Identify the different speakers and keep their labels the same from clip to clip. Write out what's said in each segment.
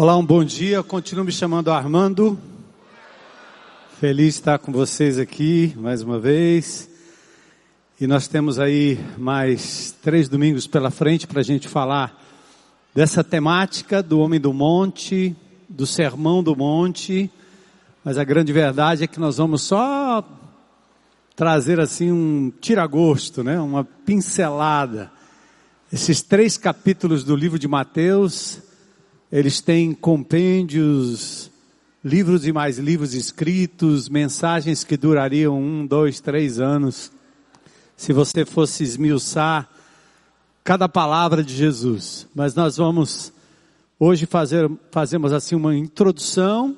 Speaker 1: Olá, um bom dia. Continuo me chamando Armando. Feliz estar com vocês aqui mais uma vez. E nós temos aí mais três domingos pela frente para a gente falar dessa temática do Homem do Monte, do Sermão do Monte. Mas a grande verdade é que nós vamos só trazer assim um tiragosto, né? Uma pincelada. Esses três capítulos do livro de Mateus eles têm compêndios, livros e mais livros escritos, mensagens que durariam um, dois, três anos. Se você fosse esmiuçar cada palavra de Jesus. Mas nós vamos hoje fazer, fazemos assim uma introdução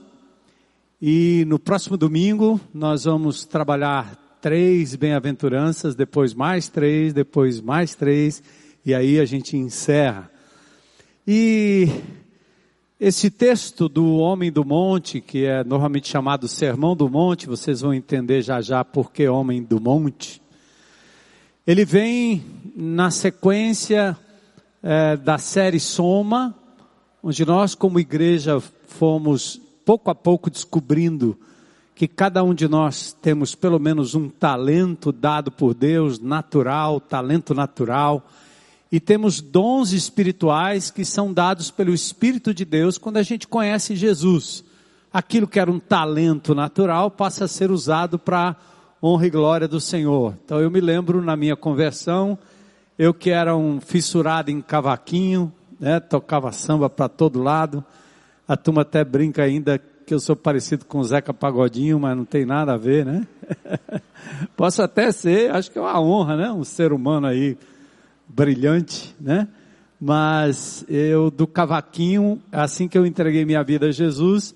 Speaker 1: e no próximo domingo nós vamos trabalhar três bem-aventuranças, depois mais três, depois mais três, e aí a gente encerra. E esse texto do Homem do Monte, que é normalmente chamado Sermão do Monte, vocês vão entender já já por que Homem do Monte. Ele vem na sequência é, da série Soma, onde nós, como igreja, fomos pouco a pouco descobrindo que cada um de nós temos pelo menos um talento dado por Deus, natural, talento natural e temos dons espirituais que são dados pelo Espírito de Deus quando a gente conhece Jesus. Aquilo que era um talento natural passa a ser usado para honra e glória do Senhor. Então eu me lembro na minha conversão, eu que era um fissurado em cavaquinho, né, tocava samba para todo lado. A turma até brinca ainda que eu sou parecido com o Zeca Pagodinho, mas não tem nada a ver, né? Posso até ser, acho que é uma honra, né? Um ser humano aí brilhante, né? Mas eu do cavaquinho, assim que eu entreguei minha vida a Jesus,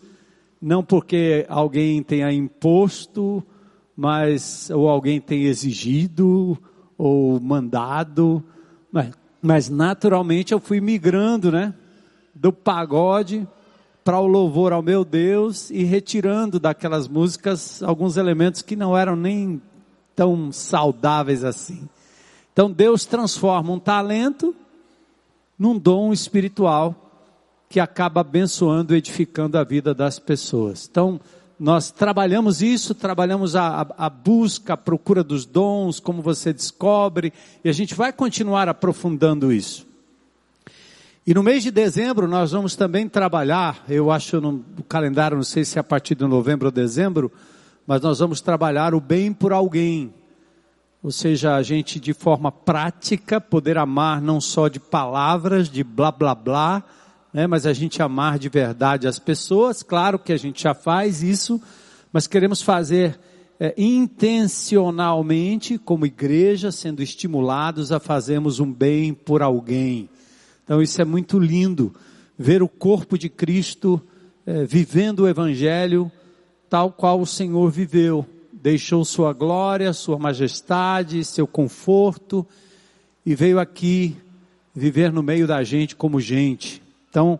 Speaker 1: não porque alguém tenha imposto, mas ou alguém tenha exigido ou mandado, mas, mas naturalmente eu fui migrando, né? Do pagode para o louvor ao meu Deus e retirando daquelas músicas alguns elementos que não eram nem tão saudáveis assim. Então Deus transforma um talento num dom espiritual que acaba abençoando, edificando a vida das pessoas. Então, nós trabalhamos isso, trabalhamos a, a, busca, a procura dos dons, como você descobre, e a gente vai continuar aprofundando isso. E no mês de dezembro nós vamos também trabalhar, eu acho no calendário, não sei se é a partir de novembro ou dezembro, mas nós vamos trabalhar o bem por alguém ou seja, a gente de forma prática poder amar não só de palavras, de blá blá blá, né, mas a gente amar de verdade as pessoas. Claro que a gente já faz isso, mas queremos fazer é, intencionalmente, como igreja, sendo estimulados a fazermos um bem por alguém. Então isso é muito lindo, ver o corpo de Cristo é, vivendo o Evangelho tal qual o Senhor viveu deixou sua glória, sua majestade, seu conforto e veio aqui viver no meio da gente como gente. Então,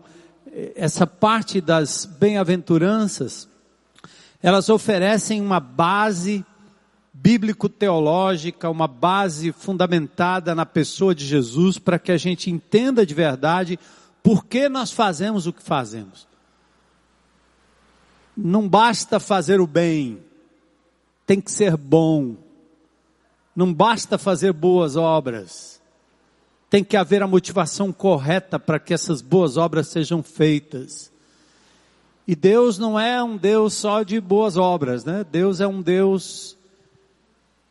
Speaker 1: essa parte das bem-aventuranças, elas oferecem uma base bíblico-teológica, uma base fundamentada na pessoa de Jesus para que a gente entenda de verdade por que nós fazemos o que fazemos. Não basta fazer o bem, tem que ser bom. Não basta fazer boas obras. Tem que haver a motivação correta para que essas boas obras sejam feitas. E Deus não é um Deus só de boas obras, né? Deus é um Deus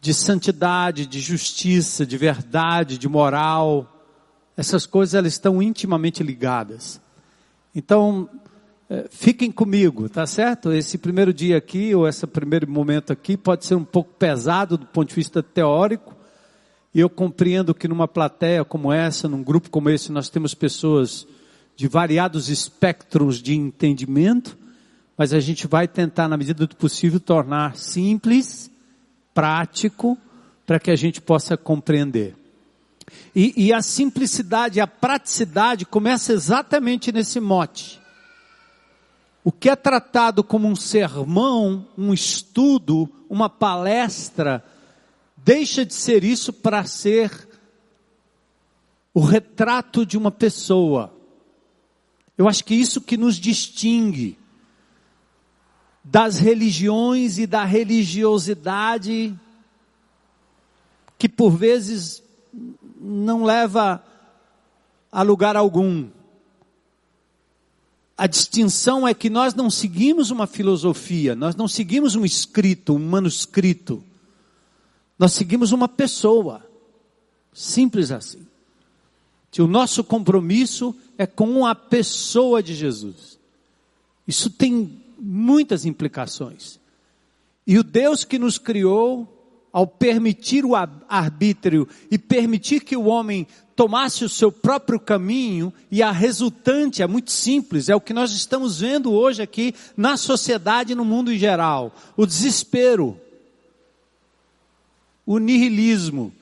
Speaker 1: de santidade, de justiça, de verdade, de moral. Essas coisas elas estão intimamente ligadas. Então, fiquem comigo, tá certo? Esse primeiro dia aqui, ou esse primeiro momento aqui, pode ser um pouco pesado do ponto de vista teórico, e eu compreendo que numa plateia como essa, num grupo como esse, nós temos pessoas de variados espectros de entendimento, mas a gente vai tentar, na medida do possível, tornar simples, prático, para que a gente possa compreender. E, e a simplicidade, a praticidade começa exatamente nesse mote o que é tratado como um sermão, um estudo, uma palestra, deixa de ser isso para ser o retrato de uma pessoa. Eu acho que isso que nos distingue das religiões e da religiosidade que por vezes não leva a lugar algum. A distinção é que nós não seguimos uma filosofia, nós não seguimos um escrito, um manuscrito. Nós seguimos uma pessoa. Simples assim. Que o nosso compromisso é com a pessoa de Jesus. Isso tem muitas implicações. E o Deus que nos criou, ao permitir o arbítrio e permitir que o homem tomasse o seu próprio caminho, e a resultante é muito simples, é o que nós estamos vendo hoje aqui na sociedade e no mundo em geral: o desespero, o nihilismo.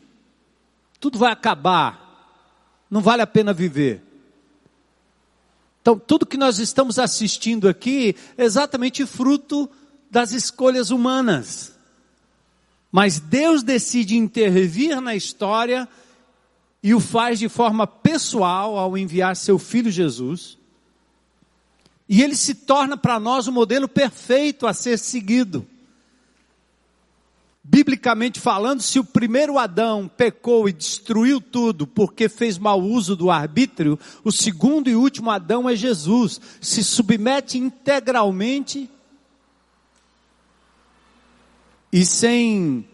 Speaker 1: Tudo vai acabar, não vale a pena viver. Então, tudo que nós estamos assistindo aqui é exatamente fruto das escolhas humanas. Mas Deus decide intervir na história e o faz de forma pessoal ao enviar seu filho Jesus. E ele se torna para nós o modelo perfeito a ser seguido. Biblicamente falando, se o primeiro Adão pecou e destruiu tudo porque fez mau uso do arbítrio, o segundo e último Adão é Jesus. Se submete integralmente e sem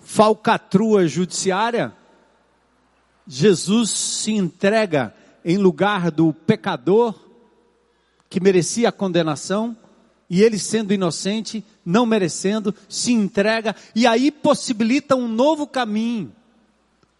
Speaker 1: falcatrua judiciária, Jesus se entrega em lugar do pecador que merecia a condenação e ele sendo inocente, não merecendo, se entrega e aí possibilita um novo caminho.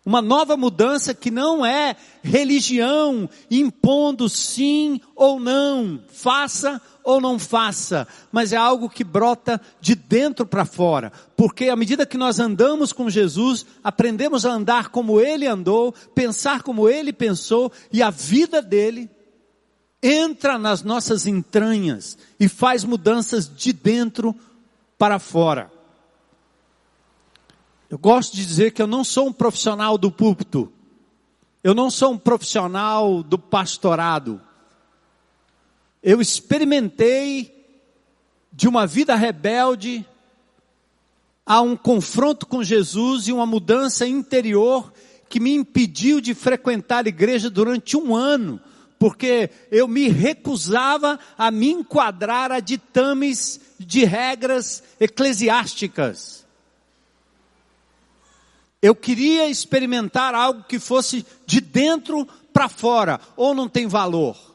Speaker 1: Uma nova mudança que não é religião impondo sim ou não, faça ou não faça, mas é algo que brota de dentro para fora. Porque à medida que nós andamos com Jesus, aprendemos a andar como ele andou, pensar como ele pensou e a vida dele entra nas nossas entranhas e faz mudanças de dentro para fora. Eu gosto de dizer que eu não sou um profissional do púlpito. Eu não sou um profissional do pastorado. Eu experimentei de uma vida rebelde a um confronto com Jesus e uma mudança interior que me impediu de frequentar a igreja durante um ano, porque eu me recusava a me enquadrar a ditames de regras eclesiásticas. Eu queria experimentar algo que fosse de dentro para fora, ou não tem valor.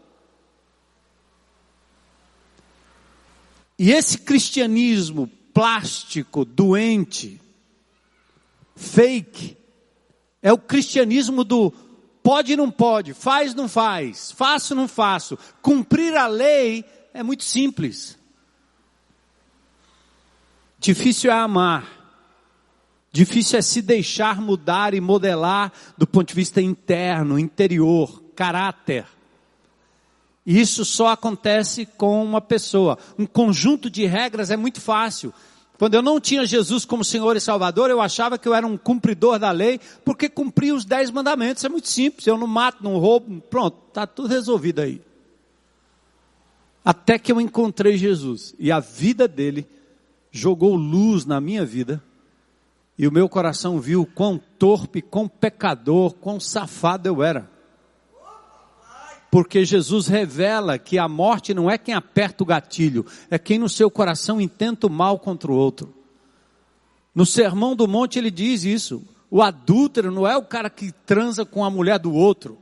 Speaker 1: E esse cristianismo plástico, doente, fake, é o cristianismo do Pode, não pode, faz, não faz, faço, não faço. Cumprir a lei é muito simples. Difícil é amar. Difícil é se deixar mudar e modelar do ponto de vista interno, interior, caráter. E isso só acontece com uma pessoa. Um conjunto de regras é muito fácil. Quando eu não tinha Jesus como Senhor e Salvador, eu achava que eu era um cumpridor da lei, porque cumpria os dez mandamentos. É muito simples. Eu não mato, não roubo, pronto, está tudo resolvido aí. Até que eu encontrei Jesus e a vida dele jogou luz na minha vida e o meu coração viu quão torpe, quão pecador, quão safado eu era. Porque Jesus revela que a morte não é quem aperta o gatilho, é quem no seu coração intenta o mal contra o outro. No Sermão do Monte ele diz isso. O adúltero não é o cara que transa com a mulher do outro.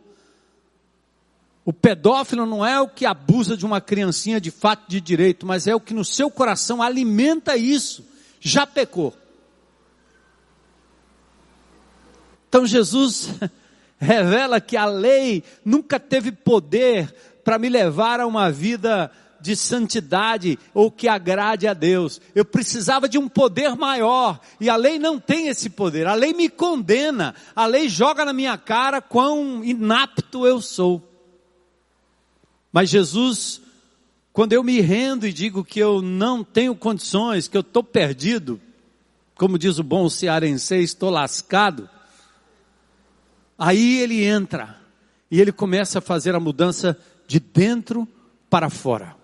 Speaker 1: O pedófilo não é o que abusa de uma criancinha de fato de direito, mas é o que no seu coração alimenta isso. Já pecou. Então Jesus revela que a lei nunca teve poder para me levar a uma vida de santidade ou que agrade a Deus. Eu precisava de um poder maior e a lei não tem esse poder. A lei me condena, a lei joga na minha cara quão inapto eu sou. Mas Jesus, quando eu me rendo e digo que eu não tenho condições, que eu estou perdido, como diz o bom cearense, estou lascado, Aí ele entra e ele começa a fazer a mudança de dentro para fora.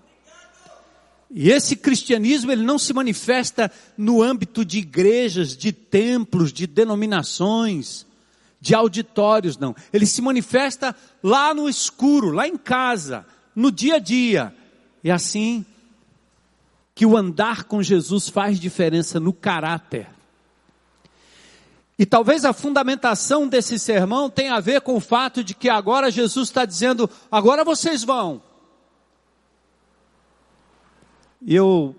Speaker 1: E esse cristianismo ele não se manifesta no âmbito de igrejas, de templos, de denominações, de auditórios, não. Ele se manifesta lá no escuro, lá em casa, no dia a dia. É assim que o andar com Jesus faz diferença no caráter. E talvez a fundamentação desse sermão tenha a ver com o fato de que agora Jesus está dizendo: agora vocês vão. Eu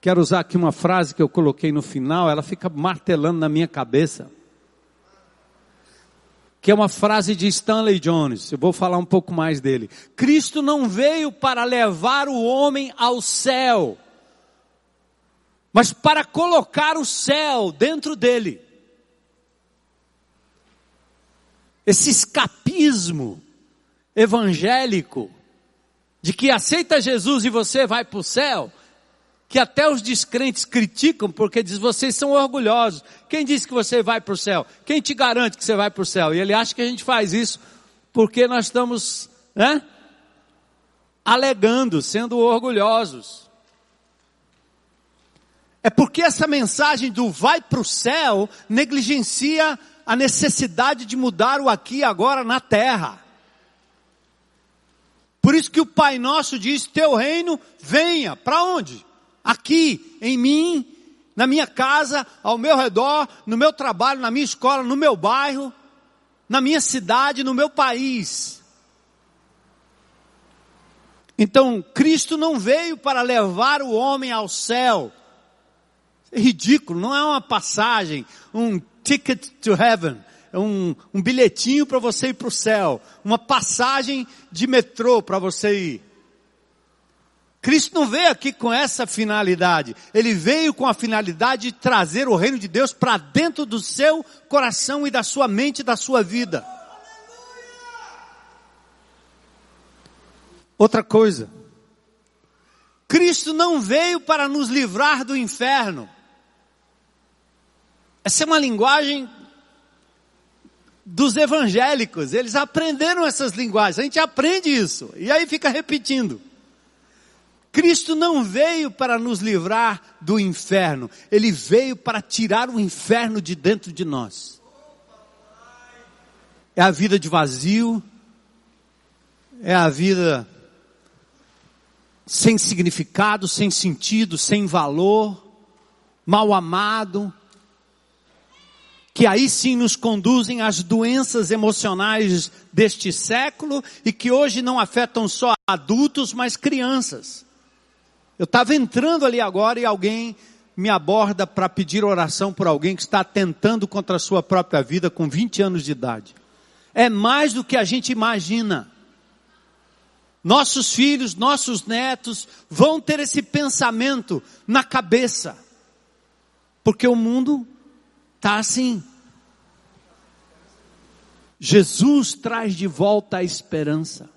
Speaker 1: quero usar aqui uma frase que eu coloquei no final, ela fica martelando na minha cabeça. Que é uma frase de Stanley Jones, eu vou falar um pouco mais dele. Cristo não veio para levar o homem ao céu, mas para colocar o céu dentro dele. Esse escapismo evangélico de que aceita Jesus e você vai para o céu, que até os descrentes criticam porque diz vocês são orgulhosos. Quem disse que você vai para o céu? Quem te garante que você vai para o céu? E ele acha que a gente faz isso porque nós estamos, né? Alegando, sendo orgulhosos. É porque essa mensagem do vai para o céu negligencia a necessidade de mudar o aqui e agora na terra. Por isso que o Pai Nosso diz: Teu reino venha. Para onde? Aqui, em mim, na minha casa, ao meu redor, no meu trabalho, na minha escola, no meu bairro, na minha cidade, no meu país. Então, Cristo não veio para levar o homem ao céu. É ridículo, não é uma passagem, um ticket to heaven um, um bilhetinho para você ir para o céu, uma passagem de metrô para você ir. Cristo não veio aqui com essa finalidade. Ele veio com a finalidade de trazer o reino de Deus para dentro do seu coração e da sua mente e da sua vida. Outra coisa. Cristo não veio para nos livrar do inferno. Essa é uma linguagem dos evangélicos, eles aprenderam essas linguagens, a gente aprende isso, e aí fica repetindo. Cristo não veio para nos livrar do inferno, ele veio para tirar o inferno de dentro de nós. É a vida de vazio, é a vida sem significado, sem sentido, sem valor, mal amado, que aí sim nos conduzem às doenças emocionais deste século e que hoje não afetam só adultos, mas crianças. Eu estava entrando ali agora e alguém me aborda para pedir oração por alguém que está tentando contra a sua própria vida com 20 anos de idade. É mais do que a gente imagina. Nossos filhos, nossos netos vão ter esse pensamento na cabeça. Porque o mundo Está assim. Jesus traz de volta a esperança.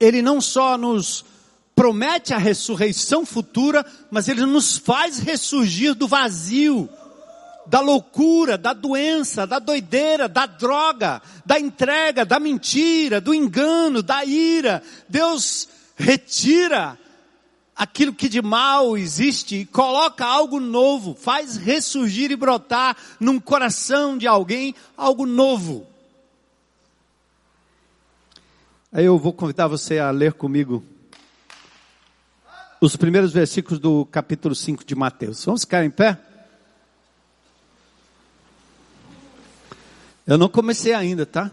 Speaker 1: Ele não só nos promete a ressurreição futura, mas ele nos faz ressurgir do vazio, da loucura, da doença, da doideira, da droga, da entrega, da mentira, do engano, da ira. Deus retira aquilo que de mal existe coloca algo novo, faz ressurgir e brotar num coração de alguém algo novo. Aí eu vou convidar você a ler comigo os primeiros versículos do capítulo 5 de Mateus. Vamos ficar em pé? Eu não comecei ainda, tá?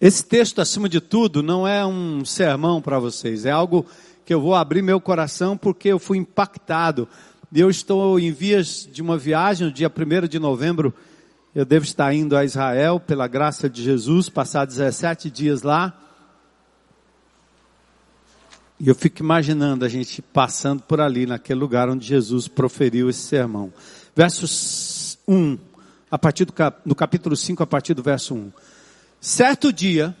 Speaker 1: Esse texto, acima de tudo, não é um sermão para vocês, é algo que eu vou abrir meu coração porque eu fui impactado. Eu estou em vias de uma viagem, no dia 1 de novembro, eu devo estar indo a Israel, pela graça de Jesus, passar 17 dias lá. E eu fico imaginando a gente passando por ali, naquele lugar onde Jesus proferiu esse sermão. Versos 1, a partir do, cap, capítulo 5, a partir do verso 1. Certo dia,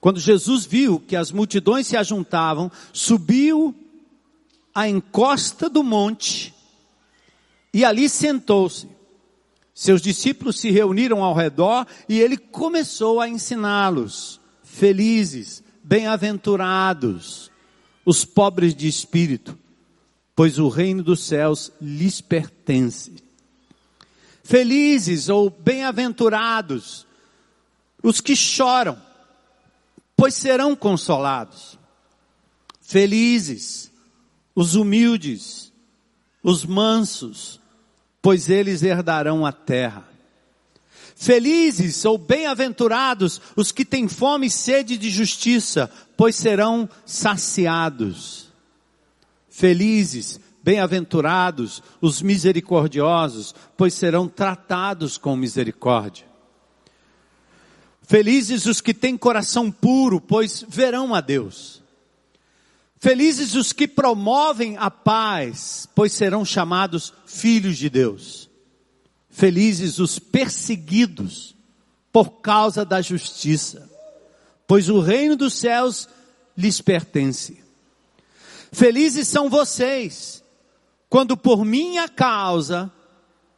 Speaker 1: quando Jesus viu que as multidões se ajuntavam, subiu à encosta do monte e ali sentou-se. Seus discípulos se reuniram ao redor e ele começou a ensiná-los. Felizes, bem-aventurados, os pobres de espírito, pois o reino dos céus lhes pertence. Felizes ou bem-aventurados os que choram, pois serão consolados. Felizes os humildes, os mansos, pois eles herdarão a terra. Felizes ou bem-aventurados os que têm fome e sede de justiça, pois serão saciados. Felizes, bem-aventurados os misericordiosos, pois serão tratados com misericórdia. Felizes os que têm coração puro, pois verão a Deus. Felizes os que promovem a paz, pois serão chamados filhos de Deus. Felizes os perseguidos por causa da justiça, pois o reino dos céus lhes pertence. Felizes são vocês, quando por minha causa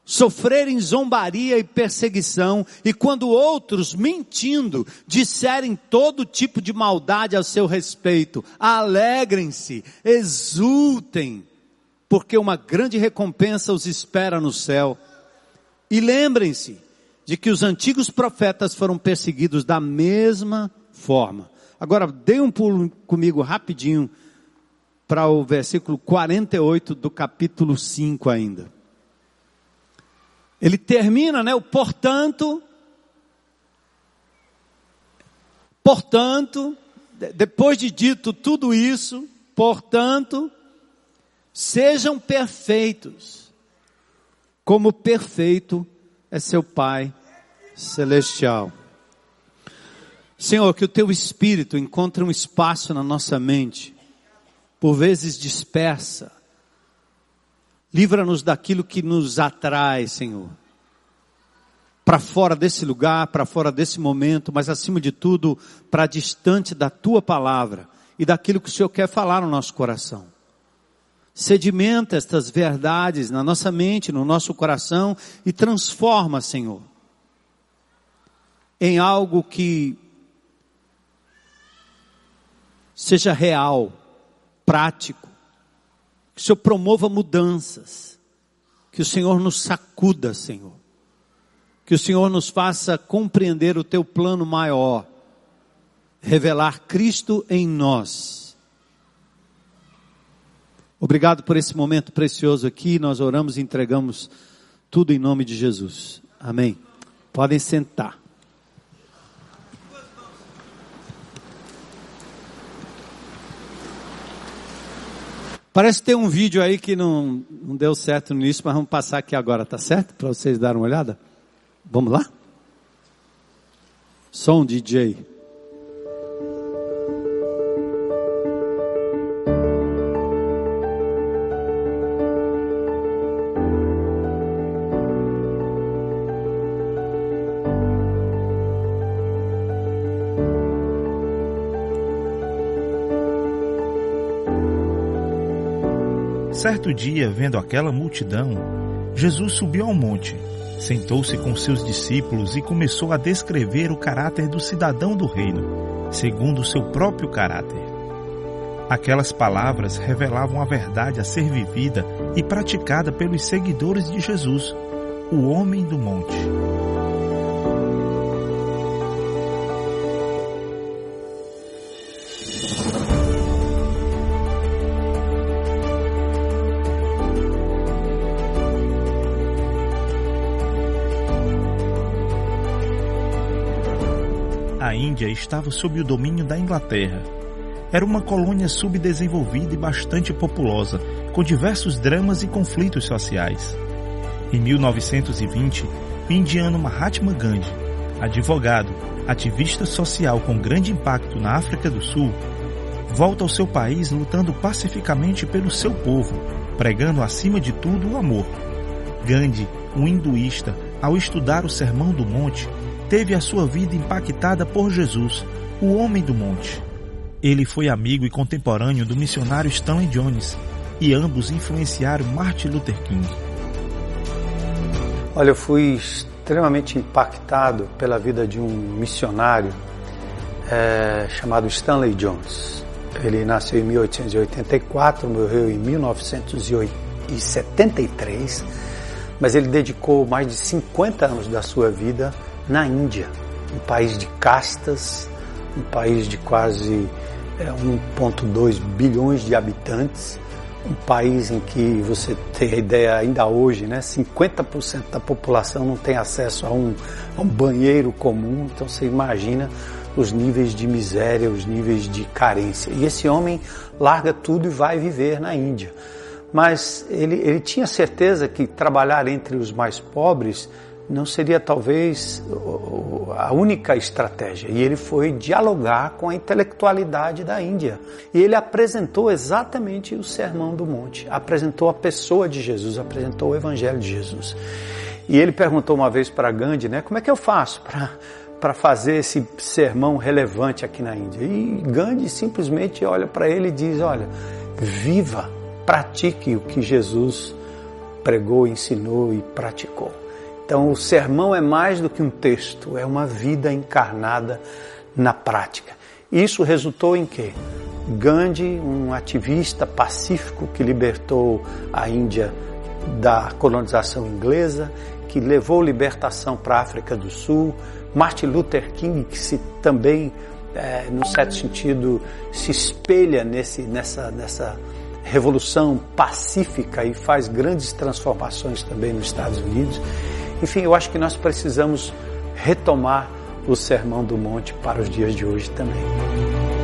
Speaker 1: sofrerem zombaria e perseguição, e quando outros, mentindo, disserem todo tipo de maldade ao seu respeito, alegrem-se, exultem, porque uma grande recompensa os espera no céu. E lembrem-se de que os antigos profetas foram perseguidos da mesma forma. Agora, dê um pulo comigo rapidinho para o versículo 48 do capítulo 5 ainda. Ele termina, né? O portanto, portanto, depois de dito tudo isso, portanto, sejam perfeitos, como perfeito é seu Pai celestial. Senhor, que o teu espírito encontre um espaço na nossa mente, por vezes dispersa. Livra-nos daquilo que nos atrai, Senhor. Para fora desse lugar, para fora desse momento, mas acima de tudo, para distante da tua palavra e daquilo que o Senhor quer falar no nosso coração sedimenta estas verdades na nossa mente, no nosso coração e transforma, Senhor, em algo que seja real, prático, que o Senhor promova mudanças, que o Senhor nos sacuda, Senhor, que o Senhor nos faça compreender o teu plano maior, revelar Cristo em nós Obrigado por esse momento precioso aqui. Nós oramos e entregamos tudo em nome de Jesus. Amém. Podem sentar. Parece ter um vídeo aí que não, não deu certo no início, mas vamos passar aqui agora, tá certo? Para vocês darem uma olhada. Vamos lá? Som DJ.
Speaker 2: Certo dia, vendo aquela multidão, Jesus subiu ao monte, sentou-se com seus discípulos e começou a descrever o caráter do cidadão do reino, segundo o seu próprio caráter. Aquelas palavras revelavam a verdade a ser vivida e praticada pelos seguidores de Jesus, o homem do monte. Índia estava sob o domínio da Inglaterra. Era uma colônia subdesenvolvida e bastante populosa, com diversos dramas e conflitos sociais. Em 1920, o indiano Mahatma Gandhi, advogado, ativista social com grande impacto na África do Sul, volta ao seu país lutando pacificamente pelo seu povo, pregando acima de tudo o amor. Gandhi, um hinduísta, ao estudar o Sermão do Monte, teve a sua vida impactada por Jesus, o homem do monte. Ele foi amigo e contemporâneo do missionário Stanley Jones, e ambos influenciaram Martin Luther King.
Speaker 1: Olha, eu fui extremamente impactado pela vida de um missionário é, chamado Stanley Jones. Ele nasceu em 1884, morreu em 1973, mas ele dedicou mais de 50 anos da sua vida na Índia, um país de castas, um país de quase é, 1,2 bilhões de habitantes um país em que você tem a ideia ainda hoje, né? 50% da população não tem acesso a um, a um banheiro comum, então você imagina os níveis de miséria, os níveis de carência. E esse homem larga tudo e vai viver na Índia. Mas ele, ele tinha certeza que trabalhar entre os mais pobres não seria talvez a única estratégia. E ele foi dialogar com a intelectualidade da Índia. E ele apresentou exatamente o Sermão do Monte, apresentou a pessoa de Jesus, apresentou o Evangelho de Jesus. E ele perguntou uma vez para Gandhi, né, como é que eu faço para para fazer esse sermão relevante aqui na Índia? E Gandhi simplesmente olha para ele e diz: Olha, viva, pratique o que Jesus pregou, ensinou e praticou. Então, o sermão é mais do que um texto, é uma vida encarnada na prática. Isso resultou em quê? Gandhi, um ativista pacífico que libertou a Índia da colonização inglesa, que levou libertação para a África do Sul, Martin Luther King, que se também, é, no certo sentido, se espelha nesse, nessa, nessa revolução pacífica e faz grandes transformações também nos Estados Unidos. Enfim, eu acho que nós precisamos retomar o Sermão do Monte para os dias de hoje também.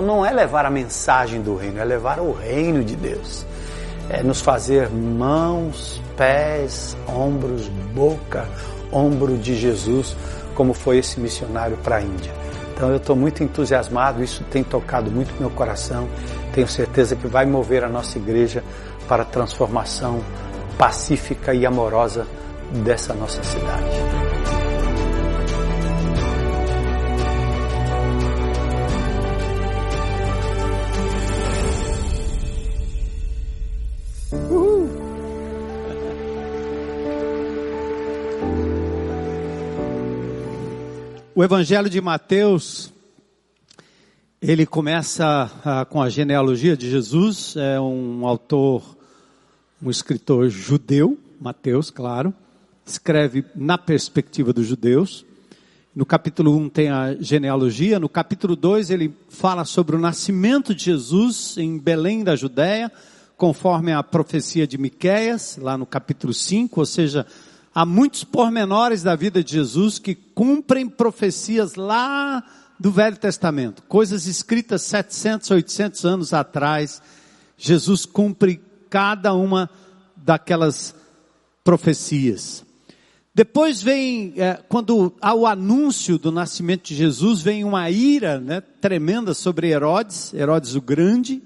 Speaker 1: Então não é levar a mensagem do reino, é levar o reino de Deus. É nos fazer mãos, pés, ombros, boca, ombro de Jesus, como foi esse missionário para a Índia. Então eu estou muito entusiasmado, isso tem tocado muito meu coração. Tenho certeza que vai mover a nossa igreja para a transformação pacífica e amorosa dessa nossa cidade. O Evangelho de Mateus, ele começa ah, com a genealogia de Jesus, é um autor, um escritor judeu, Mateus, claro, escreve na perspectiva dos judeus. No capítulo 1 tem a genealogia, no capítulo 2 ele fala sobre o nascimento de Jesus em Belém da Judéia, conforme a profecia de Miqueias, lá no capítulo 5, ou seja, há muitos pormenores da vida de Jesus que cumprem profecias lá do Velho Testamento, coisas escritas 700, 800 anos atrás. Jesus cumpre cada uma daquelas profecias. Depois vem, é, quando há o anúncio do nascimento de Jesus, vem uma ira né, tremenda sobre Herodes, Herodes o Grande,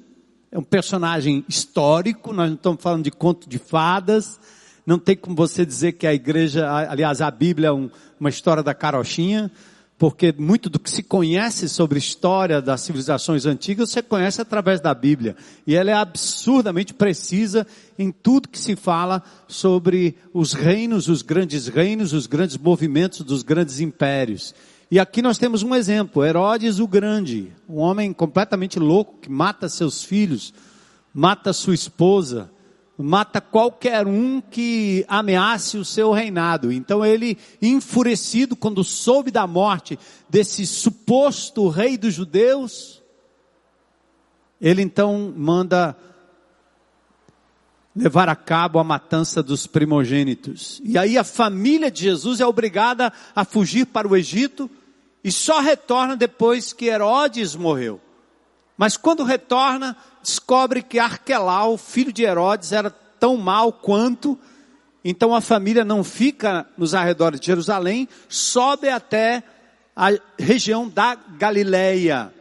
Speaker 1: é um personagem histórico, nós não estamos falando de conto de fadas, não tem como você dizer que a igreja, aliás, a Bíblia é um, uma história da carochinha, porque muito do que se conhece sobre a história das civilizações antigas você conhece através da Bíblia. E ela é absurdamente precisa em tudo que se fala sobre os reinos, os grandes reinos, os grandes movimentos dos grandes impérios. E aqui nós temos um exemplo, Herodes o Grande, um homem completamente louco que mata seus filhos, mata sua esposa, mata qualquer um que ameace o seu reinado. Então ele, enfurecido quando soube da morte desse suposto rei dos judeus, ele então manda levar a cabo a matança dos primogênitos. E aí a família de Jesus é obrigada a fugir para o Egito e só retorna depois que Herodes morreu. Mas quando retorna, descobre que Arquelau, filho de Herodes, era tão mal quanto Então a família não fica nos arredores de Jerusalém, sobe até a região da Galileia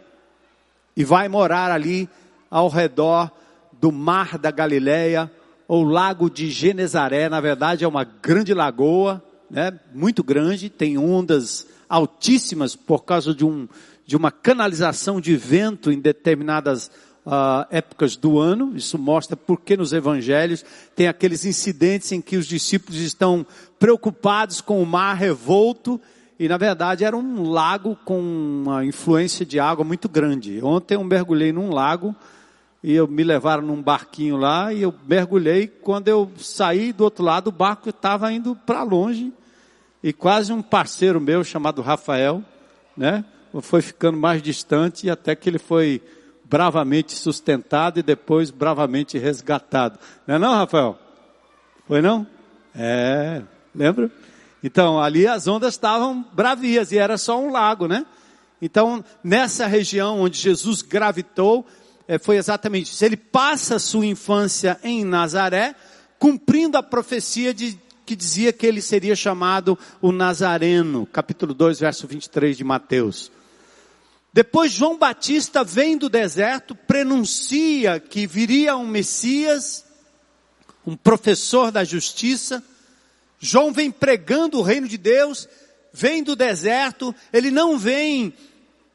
Speaker 1: e vai morar ali ao redor do mar da Galileia ou lago de Genezaré, na verdade é uma grande lagoa, né, muito grande, tem ondas altíssimas por causa de, um, de uma canalização de vento em determinadas uh, épocas do ano. Isso mostra porque nos evangelhos tem aqueles incidentes em que os discípulos estão preocupados com o mar revolto e na verdade era um lago com uma influência de água muito grande. Ontem eu mergulhei num lago e eu me levaram num barquinho lá e eu mergulhei. Quando eu saí do outro lado, o barco estava indo para longe e quase um parceiro meu chamado Rafael, né, foi ficando mais distante até que ele foi bravamente sustentado e depois bravamente resgatado. Não é não, Rafael? Foi não? É, lembra? Então, ali as ondas estavam bravias e era só um lago, né? Então, nessa região onde Jesus gravitou, é, foi exatamente isso. Ele passa sua infância em Nazaré, cumprindo a profecia de, que dizia que ele seria chamado o Nazareno, capítulo 2, verso 23 de Mateus. Depois João Batista vem do deserto, prenuncia que viria um Messias, um professor da justiça. João vem pregando o reino de Deus, vem do deserto, ele não vem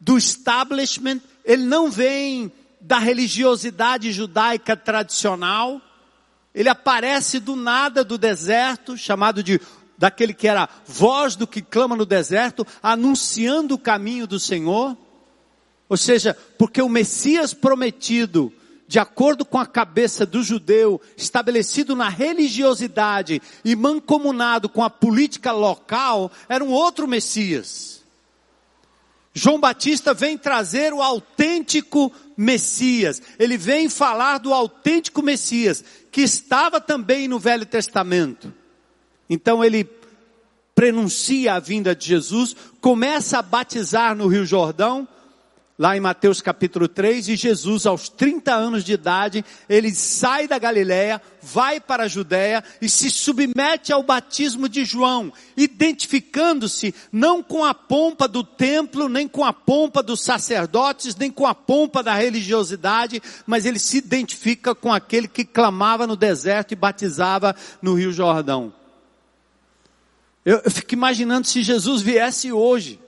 Speaker 1: do establishment, ele não vem da religiosidade judaica tradicional. Ele aparece do nada do deserto, chamado de daquele que era voz do que clama no deserto, anunciando o caminho do Senhor. Ou seja, porque o Messias prometido, de acordo com a cabeça do judeu, estabelecido na religiosidade e mancomunado com a política local, era um outro Messias. João Batista vem trazer o autêntico Messias. Ele vem falar do autêntico Messias, que estava também no Velho Testamento. Então ele prenuncia a vinda de Jesus, começa a batizar no Rio Jordão, lá em Mateus capítulo 3, e Jesus, aos 30 anos de idade, ele sai da Galiléia, vai para a Judéia e se submete ao batismo de João, identificando-se não com a pompa do templo, nem com a pompa dos sacerdotes, nem com a pompa da religiosidade, mas ele se identifica com aquele que clamava no deserto e batizava no Rio Jordão. Eu, eu fico imaginando se Jesus viesse hoje.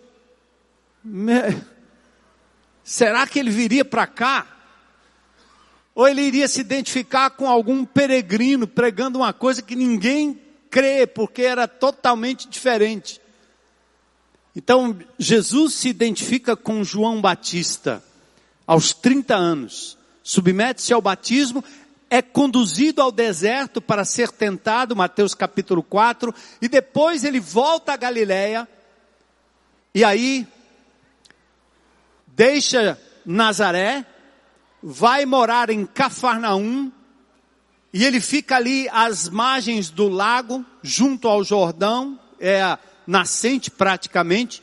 Speaker 1: Será que ele viria para cá? Ou ele iria se identificar com algum peregrino pregando uma coisa que ninguém crê, porque era totalmente diferente? Então, Jesus se identifica com João Batista aos 30 anos, submete-se ao batismo, é conduzido ao deserto para ser tentado, Mateus capítulo 4, e depois ele volta a Galiléia, e aí deixa Nazaré, vai morar em Cafarnaum, e ele fica ali às margens do lago, junto ao Jordão, é a nascente praticamente,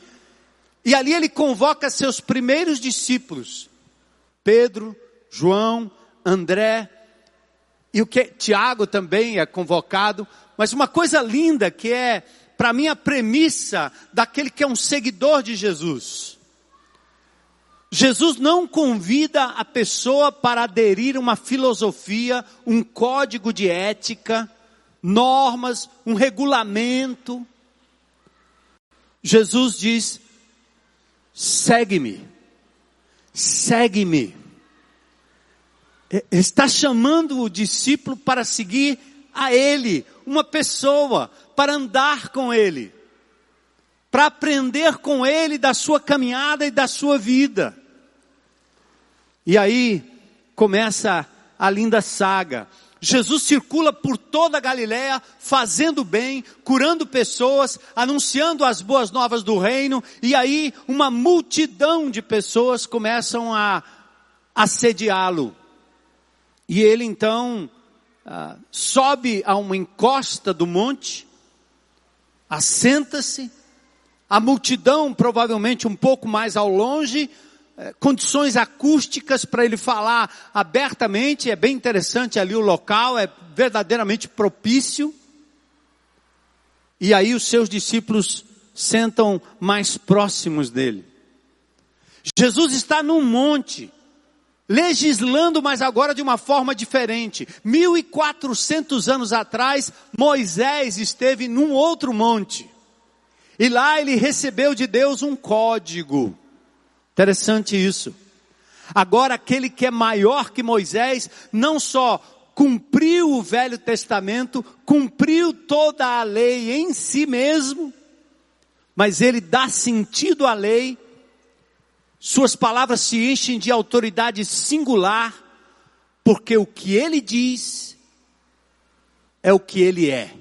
Speaker 1: e ali ele convoca seus primeiros discípulos, Pedro, João, André, e o que Tiago também é convocado, mas uma coisa linda que é, para mim, a premissa daquele que é um seguidor de Jesus. Jesus não convida a pessoa para aderir uma filosofia, um código de ética, normas, um regulamento. Jesus diz: segue-me, segue-me. Está chamando o discípulo para seguir a Ele, uma pessoa, para andar com Ele para aprender com ele da sua caminhada e da sua vida. E aí começa a linda saga. Jesus circula por toda a Galiléia, fazendo bem, curando pessoas, anunciando as boas novas do reino, e aí uma multidão de pessoas começam a assediá-lo. E ele então ah, sobe a uma encosta do monte, assenta-se, a multidão provavelmente um pouco mais ao longe, condições acústicas para ele falar abertamente, é bem interessante ali o local, é verdadeiramente propício. E aí os seus discípulos sentam mais próximos dele. Jesus está num monte, legislando, mas agora de uma forma diferente. 1400 anos atrás, Moisés esteve num outro monte. E lá ele recebeu de Deus um código. Interessante isso. Agora aquele que é maior que Moisés, não só cumpriu o Velho Testamento, cumpriu toda a lei em si mesmo, mas ele dá sentido à lei, suas palavras se enchem de autoridade singular, porque o que ele diz é o que ele é.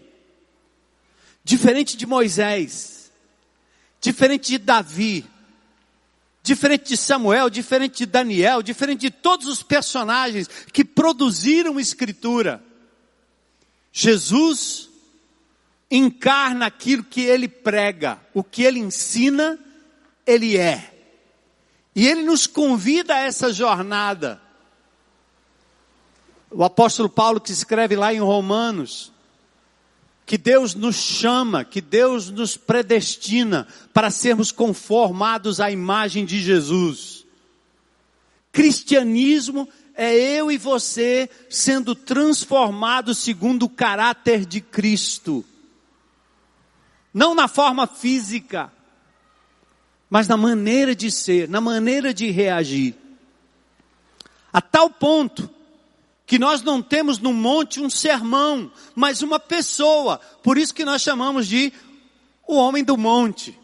Speaker 1: Diferente de Moisés, diferente de Davi, diferente de Samuel, diferente de Daniel, diferente de todos os personagens que produziram escritura. Jesus encarna aquilo que ele prega, o que ele ensina, ele é. E ele nos convida a essa jornada. O apóstolo Paulo que escreve lá em Romanos, que Deus nos chama, que Deus nos predestina para sermos conformados à imagem de Jesus. Cristianismo é eu e você sendo transformados segundo o caráter de Cristo. Não na forma física, mas na maneira de ser, na maneira de reagir. A tal ponto que nós não temos no monte um sermão, mas uma pessoa. Por isso que nós chamamos de o homem do monte.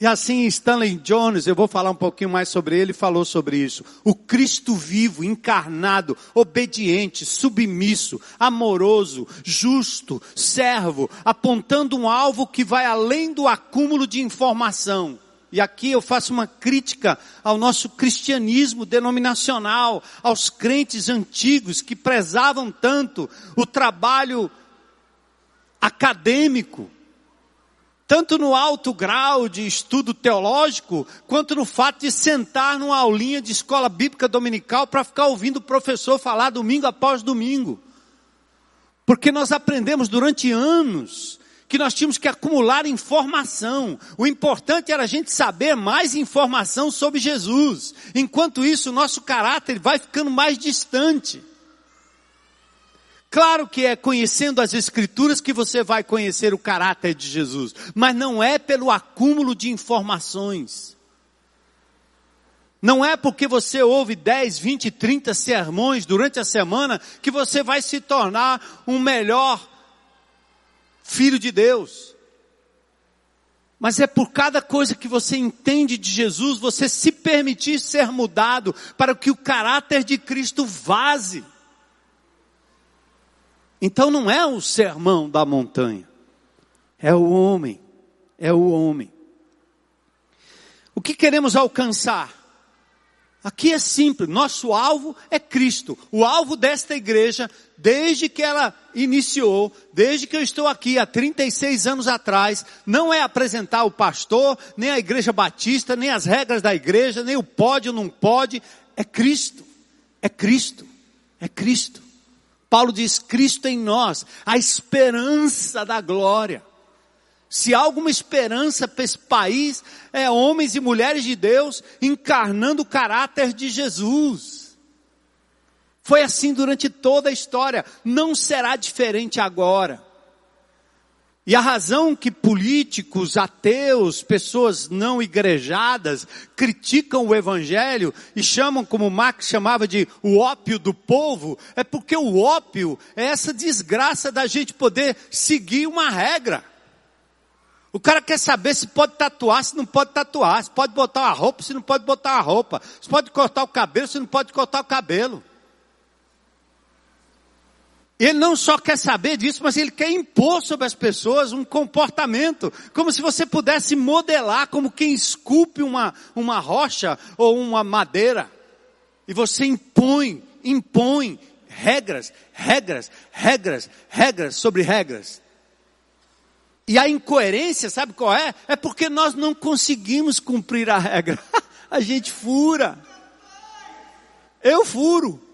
Speaker 1: E assim Stanley Jones, eu vou falar um pouquinho mais sobre ele, falou sobre isso. O Cristo vivo, encarnado, obediente, submisso, amoroso, justo, servo, apontando um alvo que vai além do acúmulo de informação. E aqui eu faço uma crítica ao nosso cristianismo denominacional, aos crentes antigos que prezavam tanto o trabalho acadêmico, tanto no alto grau de estudo teológico, quanto no fato de sentar numa aulinha de escola bíblica dominical para ficar ouvindo o professor falar domingo após domingo. Porque nós aprendemos durante anos que nós tínhamos que acumular informação. O importante era a gente saber mais informação sobre Jesus. Enquanto isso, o nosso caráter vai ficando mais distante. Claro que é conhecendo as Escrituras que você vai conhecer o caráter de Jesus, mas não é pelo acúmulo de informações. Não é porque você ouve 10, 20, 30 sermões durante a semana que você vai se tornar um melhor filho de Deus. Mas é por cada coisa que você entende de Jesus, você se permitir ser mudado para que o caráter de Cristo vaze. Então não é o sermão da montanha, é o homem, é o homem. O que queremos alcançar? Aqui é simples, nosso alvo é Cristo. O alvo desta igreja, desde que ela iniciou, desde que eu estou aqui há 36 anos atrás, não é apresentar o pastor, nem a igreja batista, nem as regras da igreja, nem o pode ou não pode, é Cristo. É Cristo. É Cristo. Paulo diz: Cristo em nós, a esperança da glória. Se há alguma esperança para esse país, é homens e mulheres de Deus encarnando o caráter de Jesus. Foi assim durante toda a história, não será diferente agora. E a razão que políticos, ateus, pessoas não igrejadas criticam o evangelho e chamam, como Marx chamava de o ópio do povo, é porque o ópio é essa desgraça da gente poder seguir uma regra. O cara quer saber se pode tatuar, se não pode tatuar, se pode botar uma roupa, se não pode botar uma roupa, se pode cortar o cabelo, se não pode cortar o cabelo. Ele não só quer saber disso, mas ele quer impor sobre as pessoas um comportamento, como se você pudesse modelar como quem esculpe uma, uma rocha ou uma madeira. E você impõe, impõe regras, regras, regras, regras sobre regras. E a incoerência, sabe qual é? É porque nós não conseguimos cumprir a regra. a gente fura. Eu furo.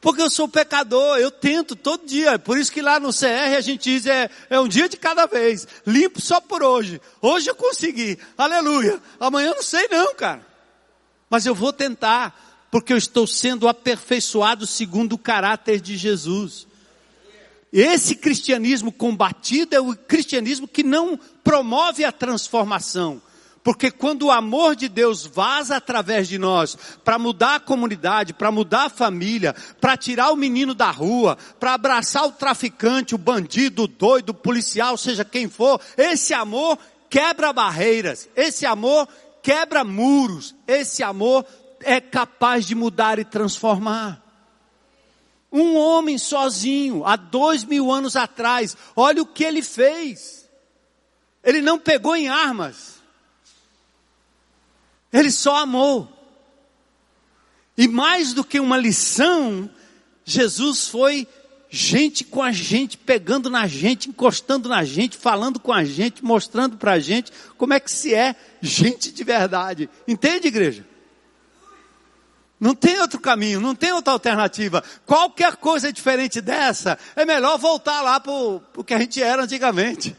Speaker 1: Porque eu sou pecador, eu tento todo dia. Por isso que lá no CR a gente diz é, é um dia de cada vez. Limpo só por hoje. Hoje eu consegui. Aleluia. Amanhã eu não sei não, cara. Mas eu vou tentar, porque eu estou sendo aperfeiçoado segundo o caráter de Jesus. Esse cristianismo combatido é o cristianismo que não promove a transformação. Porque quando o amor de Deus vaza através de nós, para mudar a comunidade, para mudar a família, para tirar o menino da rua, para abraçar o traficante, o bandido, o doido, o policial, seja quem for, esse amor quebra barreiras, esse amor quebra muros, esse amor é capaz de mudar e transformar. Um homem sozinho, há dois mil anos atrás, olha o que ele fez. Ele não pegou em armas. Ele só amou. E mais do que uma lição, Jesus foi gente com a gente, pegando na gente, encostando na gente, falando com a gente, mostrando para a gente como é que se é gente de verdade. Entende, igreja? Não tem outro caminho, não tem outra alternativa. Qualquer coisa diferente dessa, é melhor voltar lá para o que a gente era antigamente.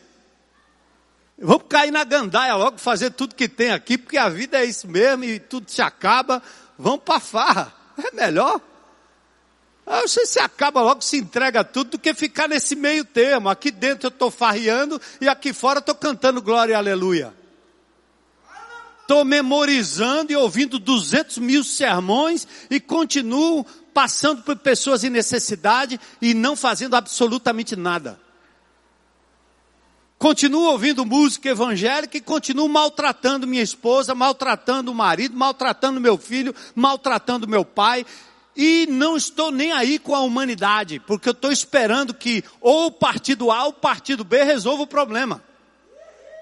Speaker 1: Vamos cair na gandaia logo, fazer tudo que tem aqui, porque a vida é isso mesmo e tudo se acaba. Vamos para farra. É melhor. Ah, você se acaba logo, se entrega tudo, do que ficar nesse meio termo. Aqui dentro eu estou farriando e aqui fora estou cantando glória e aleluia estou memorizando e ouvindo 200 mil sermões e continuo passando por pessoas em necessidade e não fazendo absolutamente nada. Continuo ouvindo música evangélica e continuo maltratando minha esposa, maltratando o marido, maltratando meu filho, maltratando meu pai. E não estou nem aí com a humanidade, porque eu estou esperando que ou o partido A ou o partido B resolva o problema.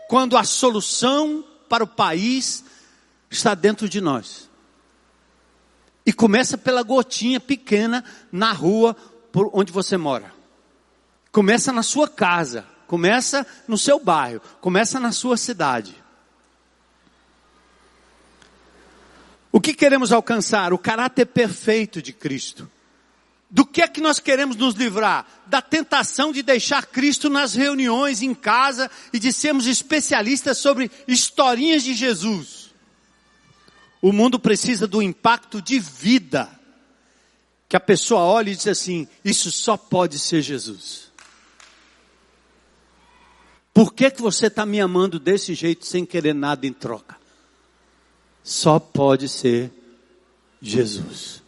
Speaker 1: Quando a solução para o país está dentro de nós. E começa pela gotinha pequena na rua por onde você mora. Começa na sua casa, começa no seu bairro, começa na sua cidade. O que queremos alcançar? O caráter perfeito de Cristo. Do que é que nós queremos nos livrar? Da tentação de deixar Cristo nas reuniões em casa e de sermos especialistas sobre historinhas de Jesus. O mundo precisa do impacto de vida. Que a pessoa olhe e diz assim: Isso só pode ser Jesus. Por que, que você está me amando desse jeito sem querer nada em troca? Só pode ser Jesus.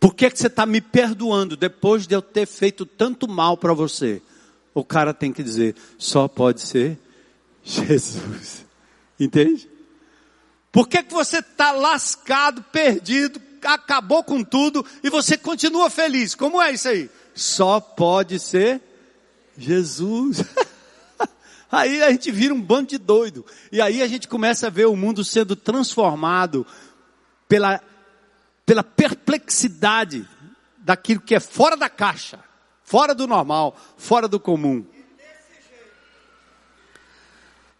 Speaker 1: Por que, que você está me perdoando depois de eu ter feito tanto mal para você? O cara tem que dizer, só pode ser Jesus. Entende? Por que, que você está lascado, perdido, acabou com tudo e você continua feliz? Como é isso aí? Só pode ser Jesus. aí a gente vira um bando de doido. E aí a gente começa a ver o mundo sendo transformado pela pela perplexidade daquilo que é fora da caixa, fora do normal, fora do comum.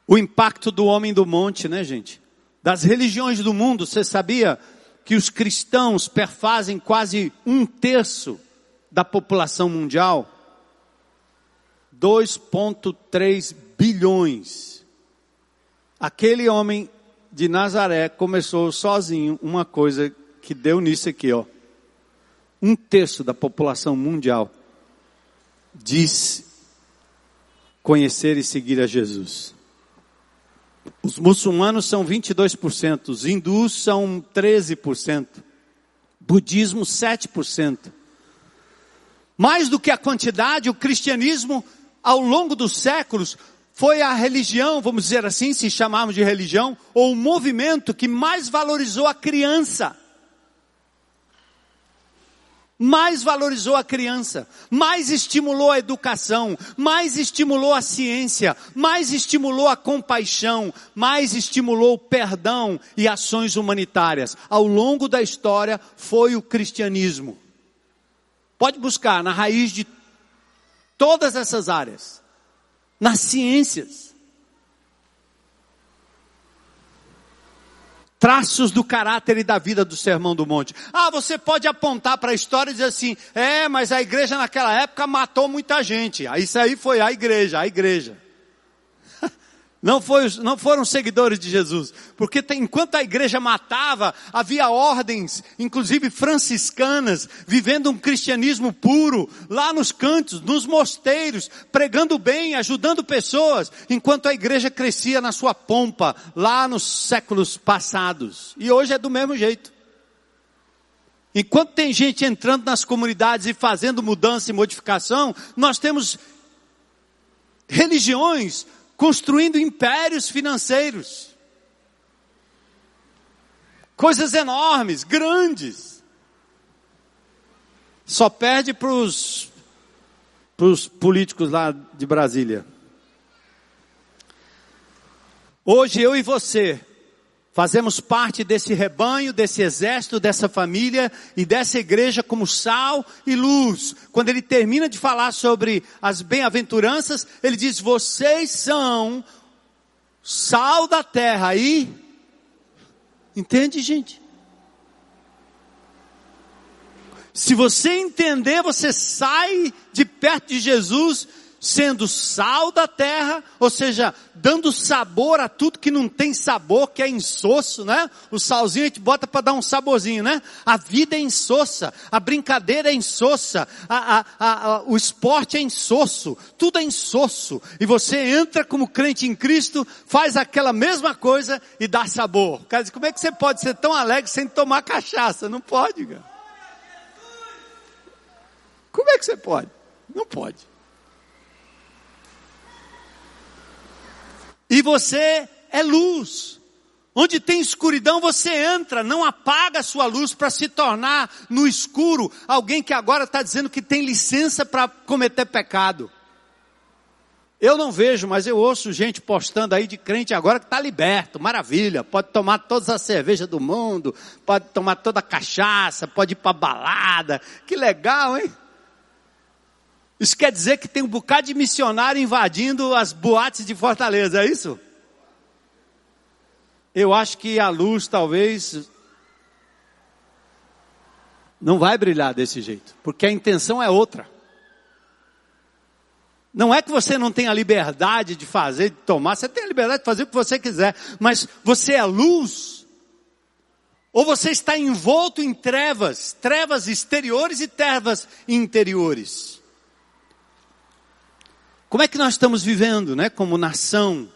Speaker 1: O impacto do homem do monte, né, gente? Das religiões do mundo, você sabia que os cristãos perfazem quase um terço da população mundial? 2,3 bilhões. Aquele homem de Nazaré começou sozinho uma coisa que deu nisso aqui, ó. Um terço da população mundial diz conhecer e seguir a Jesus. Os muçulmanos são 22%, os hindus são 13%, budismo 7%. Mais do que a quantidade, o cristianismo, ao longo dos séculos, foi a religião, vamos dizer assim, se chamarmos de religião, ou o movimento que mais valorizou a criança mais valorizou a criança, mais estimulou a educação, mais estimulou a ciência, mais estimulou a compaixão, mais estimulou o perdão e ações humanitárias. Ao longo da história foi o cristianismo. Pode buscar na raiz de todas essas áreas, nas ciências. traços do caráter e da vida do Sermão do Monte. Ah, você pode apontar para a história e dizer assim, é, mas a igreja naquela época matou muita gente. Ah, isso aí foi a igreja, a igreja. Não, foi, não foram seguidores de Jesus, porque enquanto a igreja matava, havia ordens, inclusive franciscanas, vivendo um cristianismo puro, lá nos cantos, nos mosteiros, pregando bem, ajudando pessoas, enquanto a igreja crescia na sua pompa, lá nos séculos passados. E hoje é do mesmo jeito. Enquanto tem gente entrando nas comunidades e fazendo mudança e modificação, nós temos religiões construindo impérios financeiros. Coisas enormes, grandes. Só perde para os políticos lá de Brasília. Hoje eu e você Fazemos parte desse rebanho, desse exército, dessa família e dessa igreja como sal e luz. Quando ele termina de falar sobre as bem-aventuranças, ele diz: vocês são sal da terra e. Entende, gente? Se você entender, você sai de perto de Jesus sendo sal da terra, ou seja, dando sabor a tudo que não tem sabor, que é insosso, né? O salzinho a gente bota para dar um saborzinho, né? A vida é insossa, a brincadeira é insossa, a, a, a, o esporte é insosso, tudo é insosso. E você entra como crente em Cristo, faz aquela mesma coisa e dá sabor. Cara, como é que você pode ser tão alegre sem tomar cachaça? Não pode, cara. Como é que você pode? Não pode. E você é luz. Onde tem escuridão, você entra, não apaga a sua luz para se tornar no escuro alguém que agora está dizendo que tem licença para cometer pecado. Eu não vejo, mas eu ouço gente postando aí de crente agora que está liberto, maravilha, pode tomar todas as cervejas do mundo, pode tomar toda a cachaça, pode ir para balada, que legal, hein? Isso quer dizer que tem um bocado de missionário invadindo as boates de Fortaleza, é isso? Eu acho que a luz talvez não vai brilhar desse jeito, porque a intenção é outra. Não é que você não tenha liberdade de fazer, de tomar, você tem a liberdade de fazer o que você quiser, mas você é luz. Ou você está envolto em trevas, trevas exteriores e trevas interiores. Como é que nós estamos vivendo, né, como nação?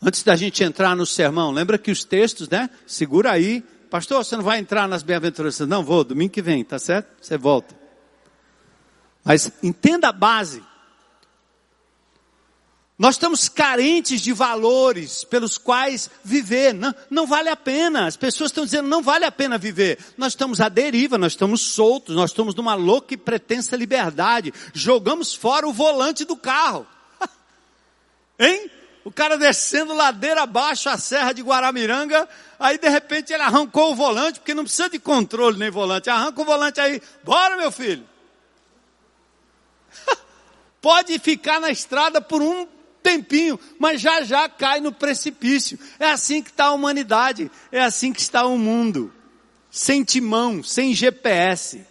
Speaker 1: Antes da gente entrar no sermão, lembra que os textos, né? Segura aí. Pastor, você não vai entrar nas bem-aventuranças? Não, vou, domingo que vem, tá certo? Você volta. Mas entenda a base. Nós estamos carentes de valores pelos quais viver. Não, não vale a pena. As pessoas estão dizendo não vale a pena viver. Nós estamos à deriva, nós estamos soltos, nós estamos numa louca e pretensa liberdade. Jogamos fora o volante do carro. hein? O cara descendo ladeira abaixo a serra de Guaramiranga, aí de repente ele arrancou o volante, porque não precisa de controle nem volante. Arranca o volante aí. Bora, meu filho. Pode ficar na estrada por um tempinho, mas já já cai no precipício. É assim que está a humanidade, é assim que está o mundo. Sem timão, sem GPS.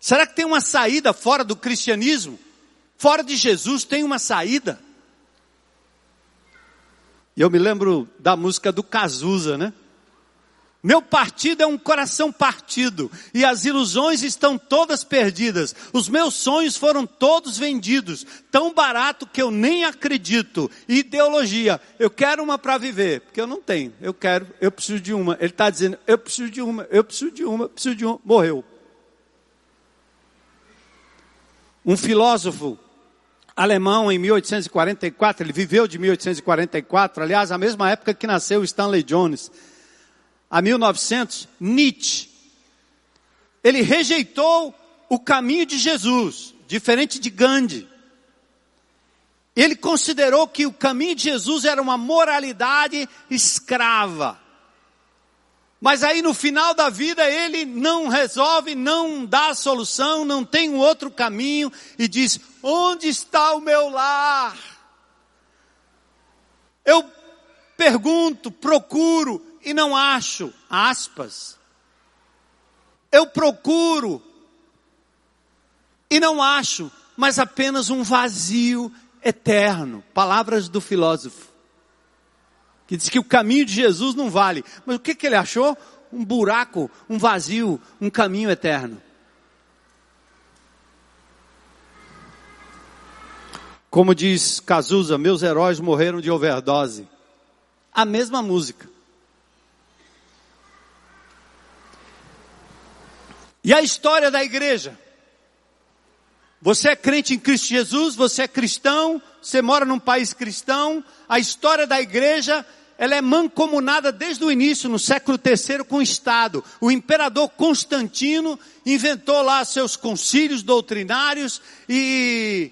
Speaker 1: Será que tem uma saída fora do cristianismo? Fora de Jesus tem uma saída? E eu me lembro da música do Cazuza, né? Meu partido é um coração partido e as ilusões estão todas perdidas. Os meus sonhos foram todos vendidos, tão barato que eu nem acredito. Ideologia, eu quero uma para viver, porque eu não tenho. Eu quero, eu preciso de uma. Ele está dizendo, eu preciso de uma, eu preciso de uma, preciso de uma. Morreu. Um filósofo alemão em 1844, ele viveu de 1844, aliás, a mesma época que nasceu Stanley Jones a 1900, Nietzsche. Ele rejeitou o caminho de Jesus, diferente de Gandhi. Ele considerou que o caminho de Jesus era uma moralidade escrava. Mas aí no final da vida ele não resolve, não dá solução, não tem um outro caminho e diz: Onde está o meu lar? Eu pergunto, procuro e não acho, aspas. Eu procuro e não acho, mas apenas um vazio eterno. Palavras do filósofo. Que diz que o caminho de Jesus não vale. Mas o que, que ele achou? Um buraco, um vazio, um caminho eterno. Como diz Cazuza, meus heróis morreram de overdose. A mesma música. E a história da igreja? Você é crente em Cristo Jesus, você é cristão, você mora num país cristão, a história da igreja, ela é mancomunada desde o início, no século III, com o Estado. O imperador Constantino inventou lá seus concílios doutrinários e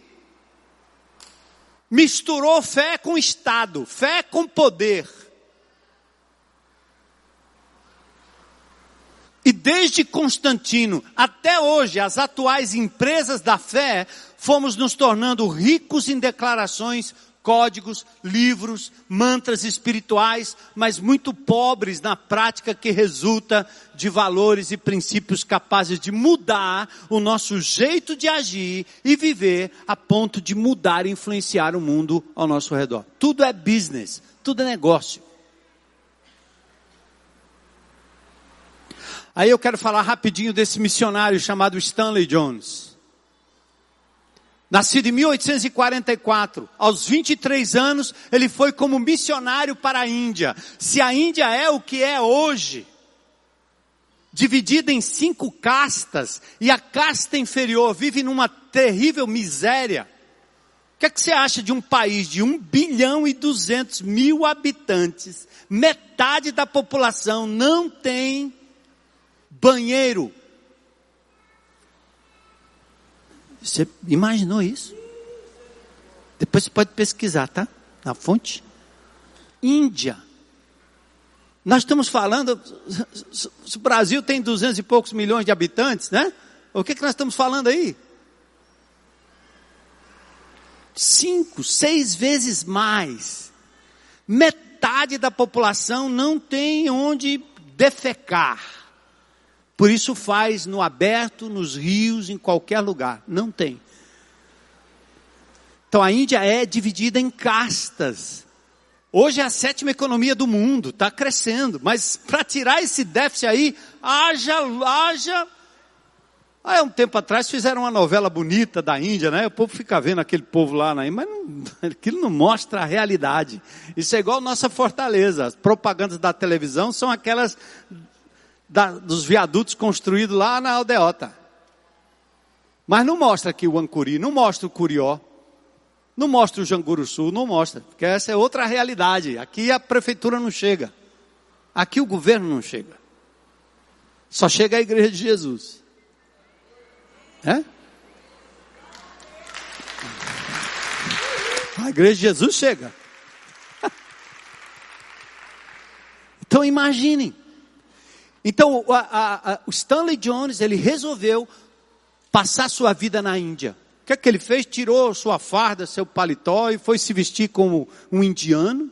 Speaker 1: misturou fé com Estado, fé com poder. E desde Constantino até hoje, as atuais empresas da fé, fomos nos tornando ricos em declarações, códigos, livros, mantras espirituais, mas muito pobres na prática que resulta de valores e princípios capazes de mudar o nosso jeito de agir e viver a ponto de mudar e influenciar o mundo ao nosso redor. Tudo é business, tudo é negócio. Aí eu quero falar rapidinho desse missionário chamado Stanley Jones. Nascido em 1844, aos 23 anos, ele foi como missionário para a Índia. Se a Índia é o que é hoje, dividida em cinco castas, e a casta inferior vive numa terrível miséria, o que, é que você acha de um país de 1 bilhão e 200 mil habitantes, metade da população não tem banheiro. Você imaginou isso? Depois você pode pesquisar, tá? Na fonte. Índia. Nós estamos falando, o Brasil tem duzentos e poucos milhões de habitantes, né? O que, que nós estamos falando aí? Cinco, seis vezes mais. Metade da população não tem onde defecar. Por isso faz no aberto, nos rios, em qualquer lugar. Não tem. Então a Índia é dividida em castas. Hoje é a sétima economia do mundo, está crescendo. Mas para tirar esse déficit aí, haja, haja. Há um tempo atrás fizeram uma novela bonita da Índia, né? O povo fica vendo aquele povo lá na Índia, mas não, aquilo não mostra a realidade. Isso é igual nossa fortaleza. As propagandas da televisão são aquelas da, dos viadutos construídos lá na aldeota. Mas não mostra aqui o Ancuri, não mostra o Curió, não mostra o Janguru Sul, não mostra, porque essa é outra realidade. Aqui a prefeitura não chega. Aqui o governo não chega. Só chega a igreja de Jesus. É? A igreja de Jesus chega. Então imaginem. Então, a, a, o Stanley Jones, ele resolveu passar sua vida na Índia. O que é que ele fez? Tirou sua farda, seu paletó e foi se vestir como um indiano.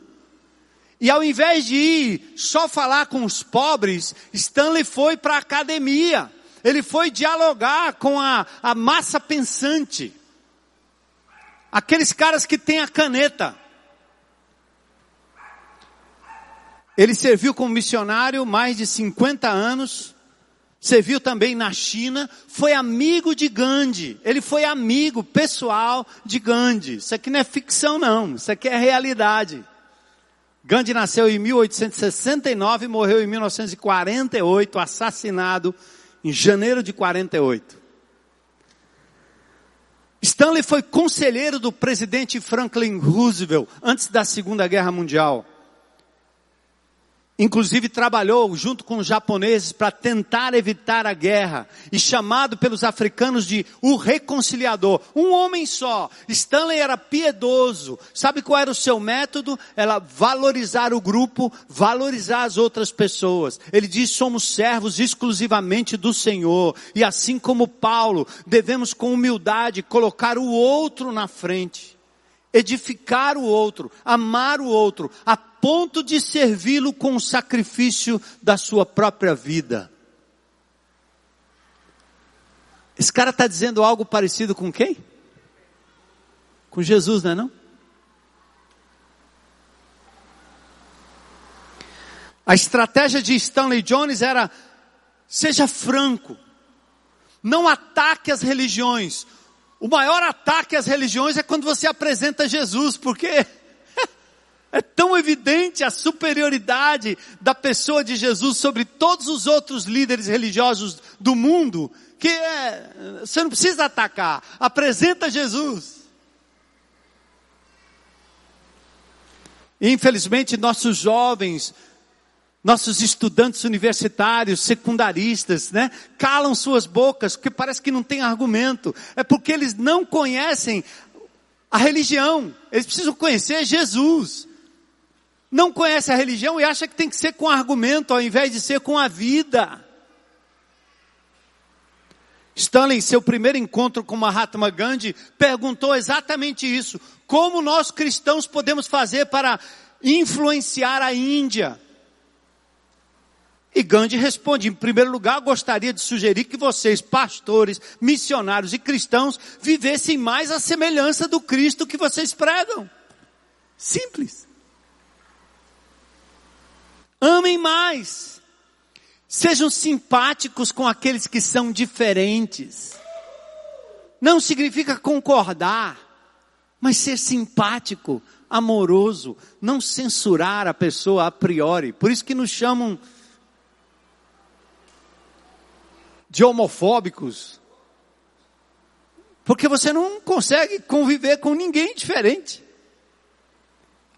Speaker 1: E ao invés de ir só falar com os pobres, Stanley foi para a academia. Ele foi dialogar com a, a massa pensante. Aqueles caras que têm a caneta. Ele serviu como missionário mais de 50 anos, serviu também na China, foi amigo de Gandhi, ele foi amigo pessoal de Gandhi. Isso aqui não é ficção não, isso aqui é realidade. Gandhi nasceu em 1869 e morreu em 1948, assassinado em janeiro de 48. Stanley foi conselheiro do presidente Franklin Roosevelt antes da Segunda Guerra Mundial. Inclusive trabalhou junto com os japoneses para tentar evitar a guerra e chamado pelos africanos de o reconciliador. Um homem só. Stanley era piedoso. Sabe qual era o seu método? Era valorizar o grupo, valorizar as outras pessoas. Ele diz: somos servos exclusivamente do Senhor. E assim como Paulo, devemos com humildade colocar o outro na frente edificar o outro, amar o outro, a ponto de servi-lo com o sacrifício da sua própria vida. Esse cara está dizendo algo parecido com quem? Com Jesus, não é não? A estratégia de Stanley Jones era: seja franco, não ataque as religiões. O maior ataque às religiões é quando você apresenta Jesus, porque é tão evidente a superioridade da pessoa de Jesus sobre todos os outros líderes religiosos do mundo, que é, você não precisa atacar, apresenta Jesus. Infelizmente, nossos jovens, nossos estudantes universitários, secundaristas, né, calam suas bocas, porque parece que não tem argumento. É porque eles não conhecem a religião. Eles precisam conhecer Jesus. Não conhece a religião e acha que tem que ser com argumento ao invés de ser com a vida. Stanley, em seu primeiro encontro com Mahatma Gandhi, perguntou exatamente isso. Como nós cristãos podemos fazer para influenciar a Índia? E Gandhi responde: em primeiro lugar, gostaria de sugerir que vocês, pastores, missionários e cristãos, vivessem mais a semelhança do Cristo que vocês pregam. Simples. Amem mais. Sejam simpáticos com aqueles que são diferentes. Não significa concordar, mas ser simpático, amoroso, não censurar a pessoa a priori. Por isso que nos chamam de homofóbicos. Porque você não consegue conviver com ninguém diferente.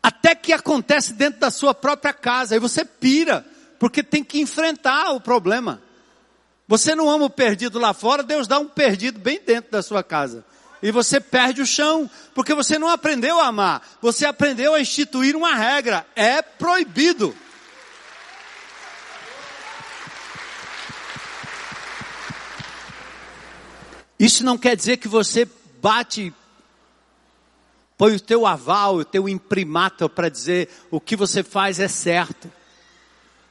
Speaker 1: Até que acontece dentro da sua própria casa, e você pira porque tem que enfrentar o problema. Você não ama o perdido lá fora, Deus dá um perdido bem dentro da sua casa. E você perde o chão, porque você não aprendeu a amar, você aprendeu a instituir uma regra, é proibido. Isso não quer dizer que você bate, põe o teu aval, o teu imprimato para dizer o que você faz é certo.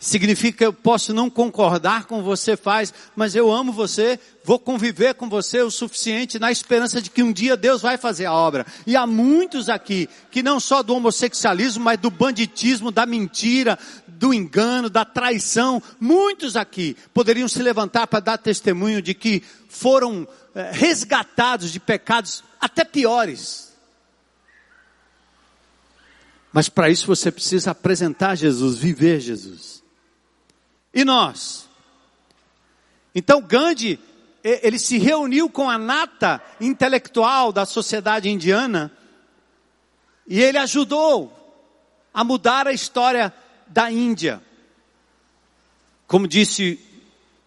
Speaker 1: Significa que eu posso não concordar com você faz, mas eu amo você, vou conviver com você o suficiente na esperança de que um dia Deus vai fazer a obra. E há muitos aqui que não só do homossexualismo, mas do banditismo, da mentira, do engano, da traição, muitos aqui poderiam se levantar para dar testemunho de que foram resgatados de pecados até piores. Mas para isso você precisa apresentar Jesus, viver Jesus. E nós? Então Gandhi, ele se reuniu com a nata intelectual da sociedade indiana e ele ajudou a mudar a história da Índia. Como disse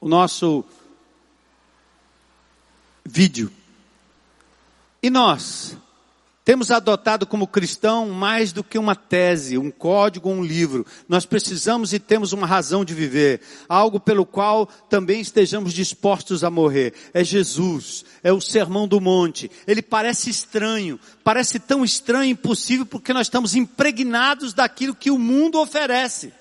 Speaker 1: o nosso vídeo. E nós? Temos adotado como cristão mais do que uma tese, um código, um livro. Nós precisamos e temos uma razão de viver, algo pelo qual também estejamos dispostos a morrer. É Jesus, é o sermão do monte. Ele parece estranho, parece tão estranho e impossível porque nós estamos impregnados daquilo que o mundo oferece.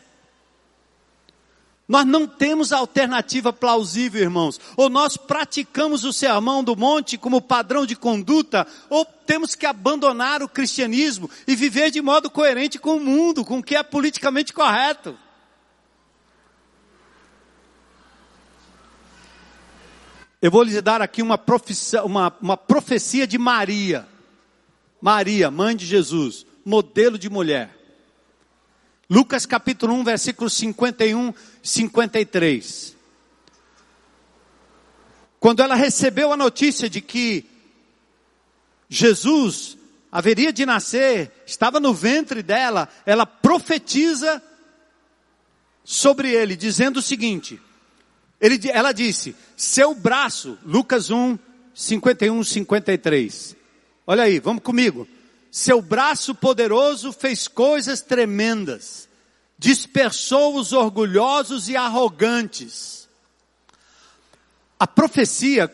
Speaker 1: Nós não temos alternativa plausível, irmãos. Ou nós praticamos o sermão do monte como padrão de conduta, ou temos que abandonar o cristianismo e viver de modo coerente com o mundo, com o que é politicamente correto. Eu vou lhes dar aqui uma, uma, uma profecia de Maria. Maria, mãe de Jesus, modelo de mulher. Lucas capítulo 1, versículos 51 53. Quando ela recebeu a notícia de que Jesus haveria de nascer, estava no ventre dela, ela profetiza sobre ele, dizendo o seguinte: ele, ela disse, seu braço, Lucas 1, 51, 53. Olha aí, vamos comigo. Seu braço poderoso fez coisas tremendas, dispersou os orgulhosos e arrogantes. A profecia,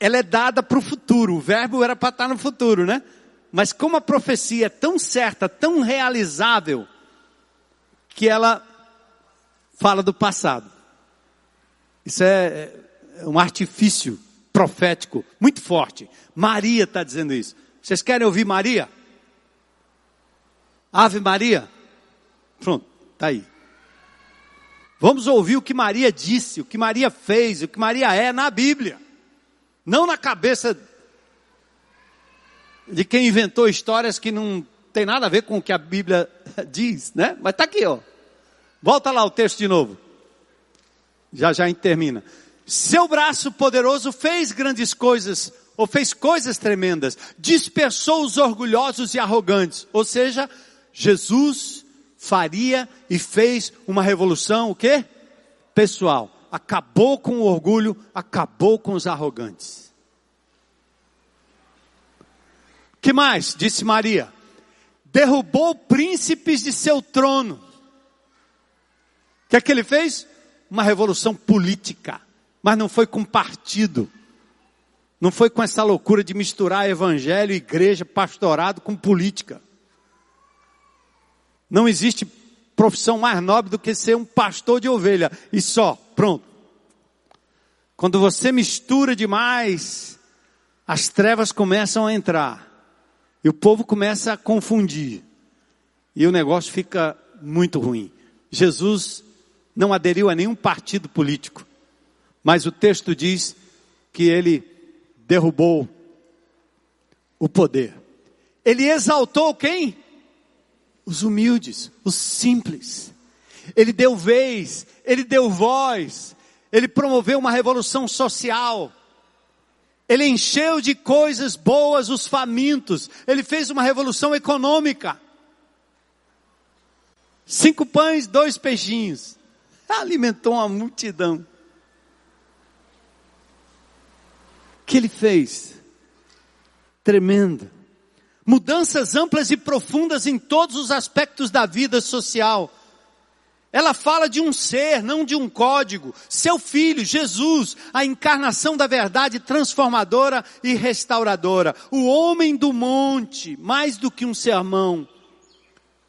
Speaker 1: ela é dada para o futuro, o verbo era para estar no futuro, né? Mas como a profecia é tão certa, tão realizável, que ela fala do passado. Isso é, é um artifício profético muito forte. Maria está dizendo isso. Vocês querem ouvir Maria? Ave Maria? Pronto, está aí. Vamos ouvir o que Maria disse, o que Maria fez, o que Maria é na Bíblia. Não na cabeça de quem inventou histórias que não tem nada a ver com o que a Bíblia diz, né? Mas está aqui, ó. Volta lá o texto de novo. Já já termina. Seu braço poderoso fez grandes coisas, ou fez coisas tremendas, dispersou os orgulhosos e arrogantes. Ou seja, Jesus faria e fez uma revolução, o quê? Pessoal. Acabou com o orgulho, acabou com os arrogantes. Que mais? Disse Maria. Derrubou príncipes de seu trono. O que é que ele fez? Uma revolução política. Mas não foi com partido. Não foi com essa loucura de misturar evangelho, igreja, pastorado com política. Não existe profissão mais nobre do que ser um pastor de ovelha. E só, pronto. Quando você mistura demais, as trevas começam a entrar. E o povo começa a confundir. E o negócio fica muito ruim. Jesus não aderiu a nenhum partido político. Mas o texto diz que ele derrubou o poder. Ele exaltou quem? Os humildes, os simples. Ele deu vez, ele deu voz, ele promoveu uma revolução social. Ele encheu de coisas boas os famintos. Ele fez uma revolução econômica. Cinco pães, dois peixinhos. Alimentou uma multidão. O que ele fez? Tremenda. Mudanças amplas e profundas em todos os aspectos da vida social. Ela fala de um ser, não de um código. Seu filho, Jesus, a encarnação da verdade transformadora e restauradora. O homem do monte, mais do que um sermão.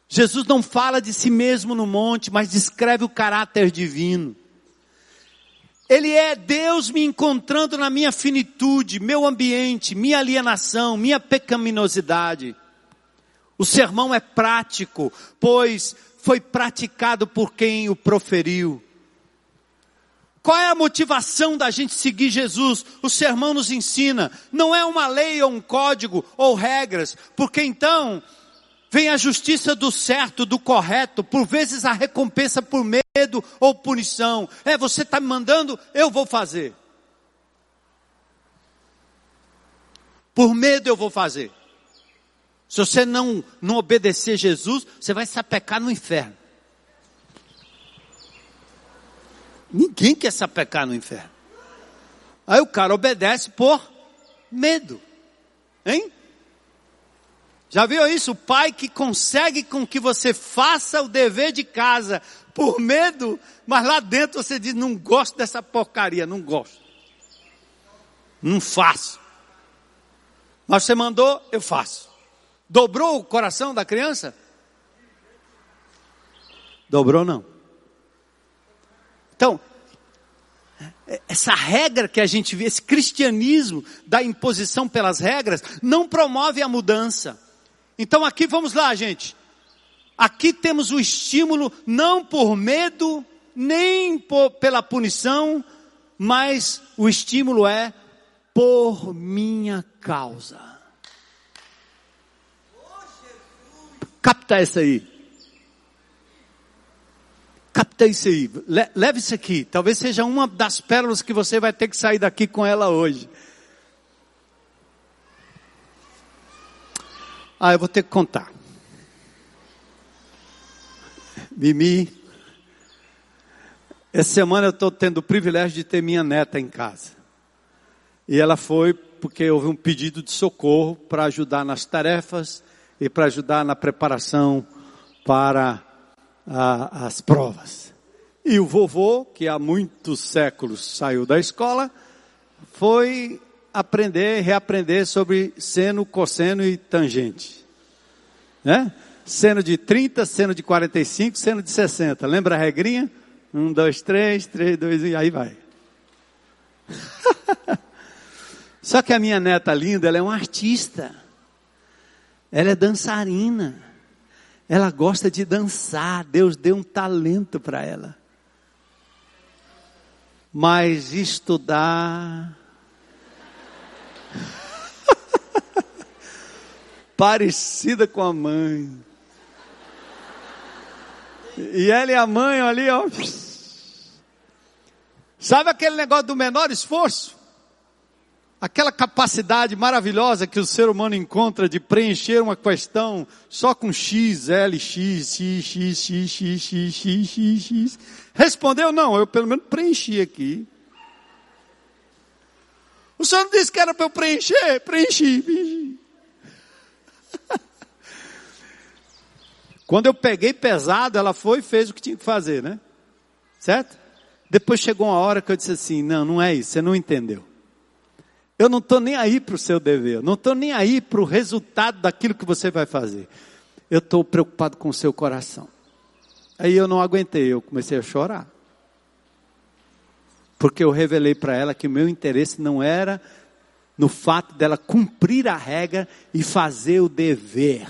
Speaker 1: Jesus não fala de si mesmo no monte, mas descreve o caráter divino. Ele é Deus me encontrando na minha finitude, meu ambiente, minha alienação, minha pecaminosidade. O sermão é prático, pois foi praticado por quem o proferiu. Qual é a motivação da gente seguir Jesus? O sermão nos ensina. Não é uma lei ou um código ou regras, porque então vem a justiça do certo, do correto, por vezes a recompensa por medo ou punição. É, você está me mandando, eu vou fazer. Por medo eu vou fazer. Se você não, não obedecer Jesus, você vai sapecar no inferno. Ninguém quer sapecar no inferno. Aí o cara obedece por medo. Hein? Já viu isso? O pai que consegue com que você faça o dever de casa por medo, mas lá dentro você diz: não gosto dessa porcaria, não gosto. Não faço. Mas você mandou, eu faço. Dobrou o coração da criança? Dobrou não. Então, essa regra que a gente vê, esse cristianismo da imposição pelas regras, não promove a mudança. Então aqui vamos lá, gente. Aqui temos o estímulo não por medo, nem por, pela punição, mas o estímulo é por minha causa. Capta essa aí. Capta isso aí. leve isso aqui. Talvez seja uma das pérolas que você vai ter que sair daqui com ela hoje. Ah, eu vou ter que contar. Mimi, essa semana eu estou tendo o privilégio de ter minha neta em casa. E ela foi porque houve um pedido de socorro para ajudar nas tarefas e para ajudar na preparação para a, as provas. E o vovô, que há muitos séculos saiu da escola, foi aprender, reaprender sobre seno, cosseno e tangente. Né? Seno de 30, seno de 45, seno de 60. Lembra a regrinha? Um, dois, três, três, dois, e aí vai. Só que a minha neta linda, ela é uma artista. Ela é dançarina. Ela gosta de dançar. Deus deu um talento para ela. Mas estudar. Parecida com a mãe. E ela e a mãe ali, ó. Sabe aquele negócio do menor esforço? Aquela capacidade maravilhosa que o ser humano encontra de preencher uma questão só com X, L, X, X, X, X, X, X, X, X, X. Respondeu, não, eu pelo menos preenchi aqui. O senhor não disse que era para eu preencher? Preenchi, preenchi. Quando eu peguei pesado, ela foi e fez o que tinha que fazer, né? Certo? Depois chegou uma hora que eu disse assim: não, não é isso, você não entendeu. Eu não estou nem aí para o seu dever, não estou nem aí para o resultado daquilo que você vai fazer. Eu estou preocupado com o seu coração. Aí eu não aguentei, eu comecei a chorar. Porque eu revelei para ela que o meu interesse não era no fato dela cumprir a regra e fazer o dever,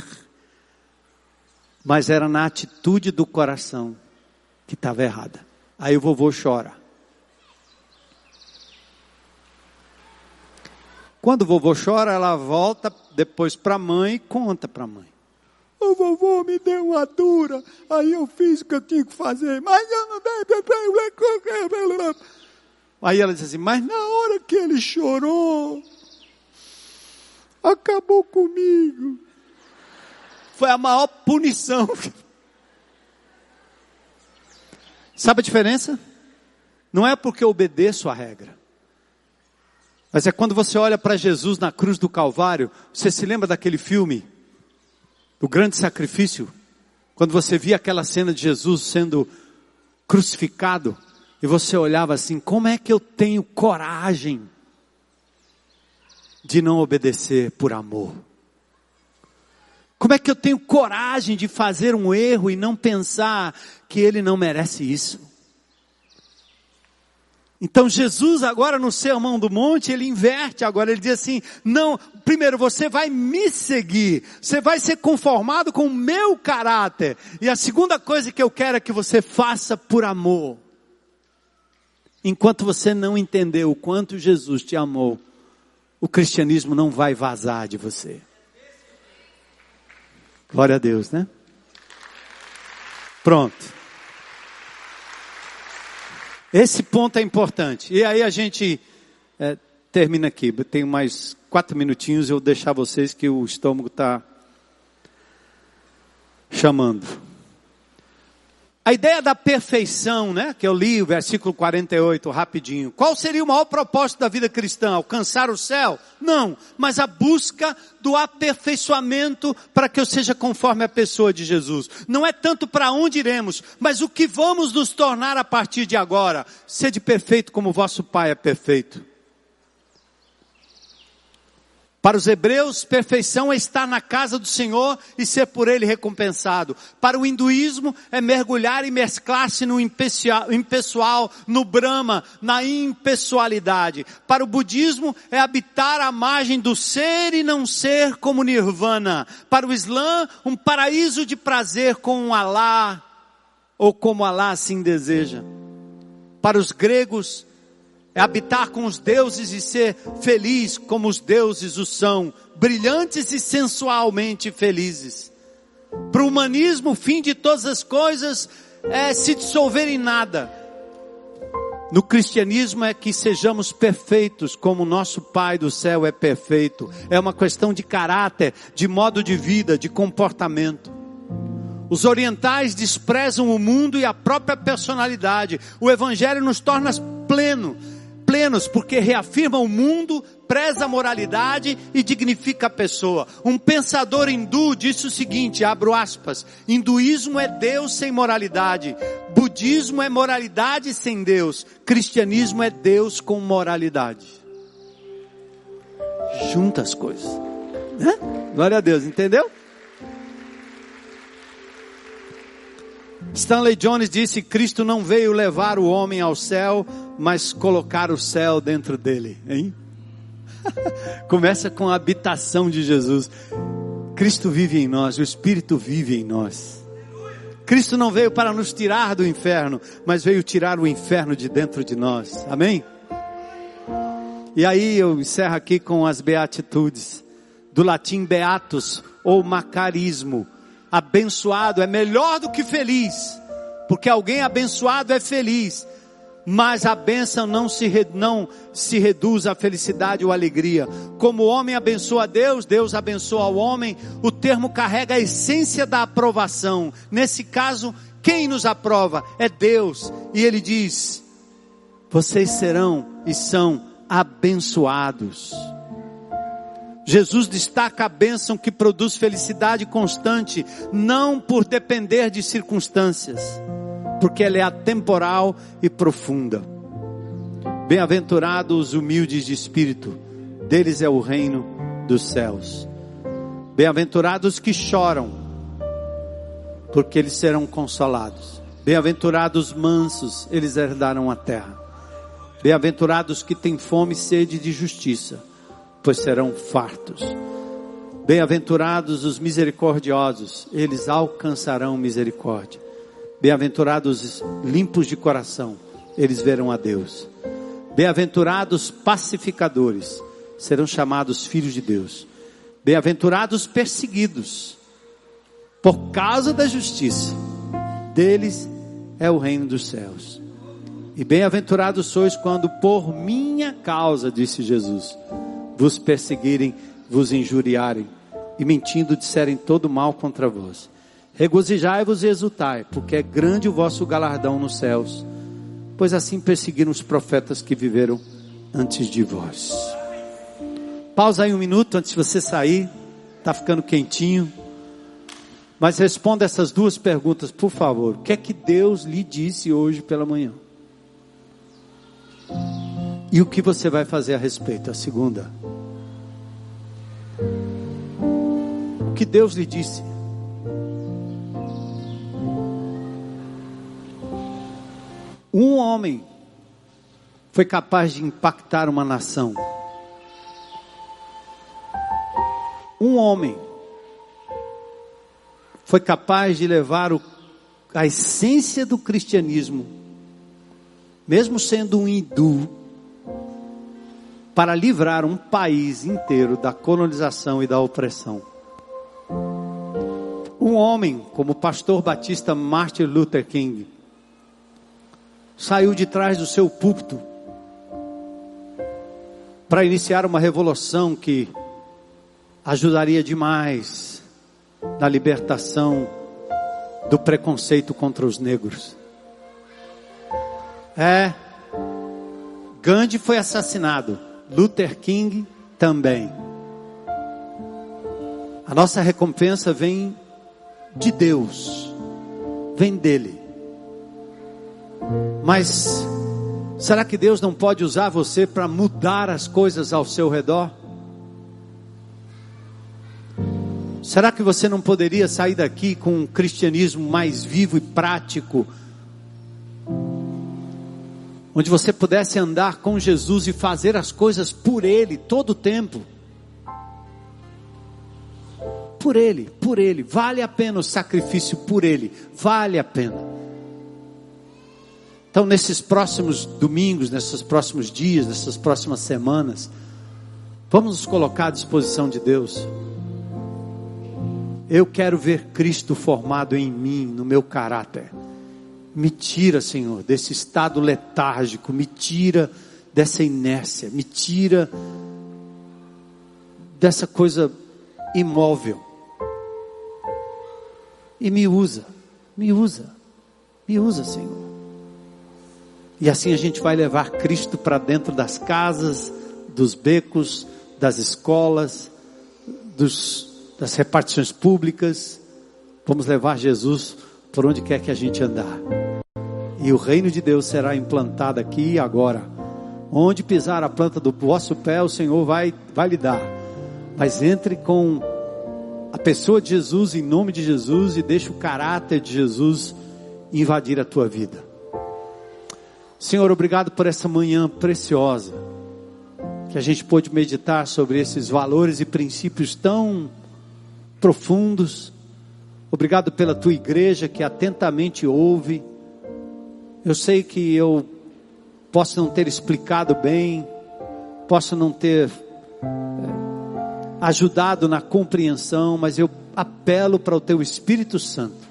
Speaker 1: mas era na atitude do coração que estava errada. Aí o vovô chora. Quando o vovô chora, ela volta depois para a mãe e conta para a mãe. O vovô me deu uma dura, aí eu fiz o que eu tinha que fazer, mas eu não dei. Aí ela diz assim, mas na hora que ele chorou, acabou comigo. Foi a maior punição Sabe a diferença? Não é porque eu obedeço a regra. Mas é quando você olha para Jesus na cruz do Calvário, você se lembra daquele filme, O Grande Sacrifício? Quando você via aquela cena de Jesus sendo crucificado, e você olhava assim: como é que eu tenho coragem de não obedecer por amor? Como é que eu tenho coragem de fazer um erro e não pensar que ele não merece isso? Então Jesus agora no Sermão do Monte, ele inverte agora, ele diz assim, não, primeiro você vai me seguir, você vai ser conformado com o meu caráter, e a segunda coisa que eu quero é que você faça por amor. Enquanto você não entender o quanto Jesus te amou, o cristianismo não vai vazar de você. Glória a Deus, né? Pronto. Esse ponto é importante. E aí a gente é, termina aqui. Tenho mais quatro minutinhos. Eu vou deixar vocês que o estômago está chamando. A ideia da perfeição, né? Que eu li o versículo 48 rapidinho. Qual seria o maior propósito da vida cristã? Alcançar o céu? Não, mas a busca do aperfeiçoamento para que eu seja conforme a pessoa de Jesus. Não é tanto para onde iremos, mas o que vamos nos tornar a partir de agora. Sede perfeito como vosso Pai é perfeito. Para os hebreus, perfeição é estar na casa do Senhor e ser por ele recompensado. Para o hinduísmo, é mergulhar e mesclar-se no impessoal, no Brahma, na impessoalidade. Para o budismo, é habitar a margem do ser e não ser como nirvana. Para o islã, um paraíso de prazer com um Alá, ou como Alá assim deseja. Para os gregos, é habitar com os deuses e ser feliz como os deuses o são, brilhantes e sensualmente felizes. Para o humanismo, o fim de todas as coisas é se dissolver em nada. No cristianismo é que sejamos perfeitos, como nosso Pai do céu é perfeito. É uma questão de caráter, de modo de vida, de comportamento. Os orientais desprezam o mundo e a própria personalidade. O Evangelho nos torna pleno, plenos, porque reafirma o mundo, preza a moralidade e dignifica a pessoa. Um pensador hindu disse o seguinte, abro aspas, hinduísmo é Deus sem moralidade, budismo é moralidade sem Deus, cristianismo é Deus com moralidade. Junta as coisas. Né? Glória a Deus, entendeu? Stanley Jones disse: Cristo não veio levar o homem ao céu, mas colocar o céu dentro dele, hein? Começa com a habitação de Jesus. Cristo vive em nós, o Espírito vive em nós. Cristo não veio para nos tirar do inferno, mas veio tirar o inferno de dentro de nós. Amém? E aí eu encerro aqui com as beatitudes, do latim beatus ou macarismo. Abençoado é melhor do que feliz, porque alguém abençoado é feliz. Mas a bênção não se, não se reduz à felicidade ou alegria. Como o homem abençoa Deus, Deus abençoa o homem. O termo carrega a essência da aprovação. Nesse caso, quem nos aprova é Deus. E ele diz: Vocês serão e são abençoados. Jesus destaca a bênção que produz felicidade constante, não por depender de circunstâncias, porque ela é atemporal e profunda. Bem-aventurados os humildes de espírito, deles é o reino dos céus. Bem-aventurados que choram, porque eles serão consolados. Bem-aventurados mansos, eles herdarão a terra. Bem-aventurados que têm fome e sede de justiça, pois serão fartos. Bem-aventurados os misericordiosos, eles alcançarão misericórdia. Bem-aventurados limpos de coração, eles verão a Deus. Bem-aventurados pacificadores, serão chamados filhos de Deus. Bem-aventurados perseguidos, por causa da justiça, deles é o reino dos céus. E bem-aventurados sois quando por minha causa, disse Jesus, vos perseguirem, vos injuriarem e mentindo disserem todo mal contra vós. Regozijai-vos e exultai, porque é grande o vosso galardão nos céus, pois assim perseguiram os profetas que viveram antes de vós. Pausa aí um minuto antes de você sair, está ficando quentinho. Mas responda essas duas perguntas, por favor. O que é que Deus lhe disse hoje pela manhã? E o que você vai fazer a respeito? A segunda. O que Deus lhe disse? Um homem foi capaz de impactar uma nação. Um homem foi capaz de levar o, a essência do cristianismo, mesmo sendo um hindu, para livrar um país inteiro da colonização e da opressão. Um homem como o pastor batista Martin Luther King saiu de trás do seu púlpito para iniciar uma revolução que ajudaria demais na libertação do preconceito contra os negros. É, Gandhi foi assassinado. Luther King também. A nossa recompensa vem de Deus, vem dele. Mas será que Deus não pode usar você para mudar as coisas ao seu redor? Será que você não poderia sair daqui com um cristianismo mais vivo e prático? onde você pudesse andar com Jesus e fazer as coisas por Ele todo o tempo. Por Ele, por Ele, vale a pena o sacrifício por Ele, vale a pena. Então, nesses próximos domingos, nesses próximos dias, nessas próximas semanas, vamos nos colocar à disposição de Deus. Eu quero ver Cristo formado em mim, no meu caráter. Me tira, Senhor, desse estado letárgico, me tira dessa inércia, me tira dessa coisa imóvel. E me usa, me usa, me usa, Senhor. E assim a gente vai levar Cristo para dentro das casas, dos becos, das escolas, dos, das repartições públicas. Vamos levar Jesus por onde quer que a gente andar. E o reino de Deus será implantado aqui e agora. Onde pisar a planta do vosso pé, o Senhor vai, vai lhe dar. Mas entre com a pessoa de Jesus, em nome de Jesus, e deixe o caráter de Jesus invadir a tua vida. Senhor, obrigado por essa manhã preciosa, que a gente pôde meditar sobre esses valores e princípios tão profundos. Obrigado pela tua igreja que atentamente ouve. Eu sei que eu posso não ter explicado bem, posso não ter é, ajudado na compreensão, mas eu apelo para o teu Espírito Santo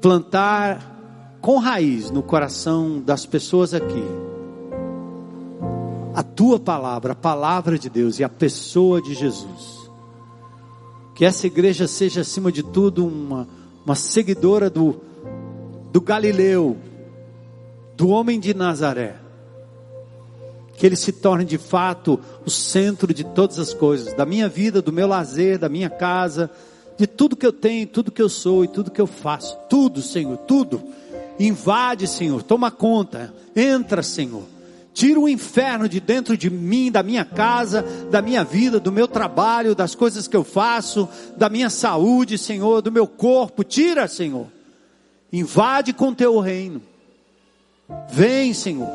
Speaker 1: plantar com raiz no coração das pessoas aqui a tua palavra, a palavra de Deus e a pessoa de Jesus. Que essa igreja seja, acima de tudo, uma, uma seguidora do, do Galileu, do homem de Nazaré. Que ele se torne de fato o centro de todas as coisas, da minha vida, do meu lazer, da minha casa, de tudo que eu tenho, tudo que eu sou e tudo que eu faço. Tudo, Senhor, tudo. Invade, Senhor, toma conta. Entra, Senhor. Tira o inferno de dentro de mim, da minha casa, da minha vida, do meu trabalho, das coisas que eu faço, da minha saúde, Senhor, do meu corpo. Tira, Senhor. Invade com teu reino. Vem, Senhor,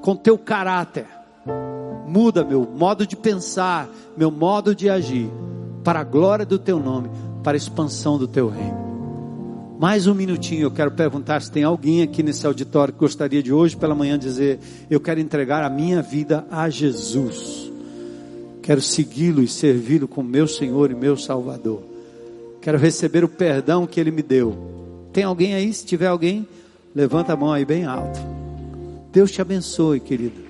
Speaker 1: com teu caráter. Muda meu modo de pensar, meu modo de agir para a glória do teu nome, para a expansão do teu reino. Mais um minutinho, eu quero perguntar se tem alguém aqui nesse auditório que gostaria de hoje pela manhã dizer: Eu quero entregar a minha vida a Jesus. Quero segui-lo e servi-lo como meu Senhor e meu Salvador. Quero receber o perdão que Ele me deu. Tem alguém aí? Se tiver alguém, levanta a mão aí bem alto. Deus te abençoe, querido.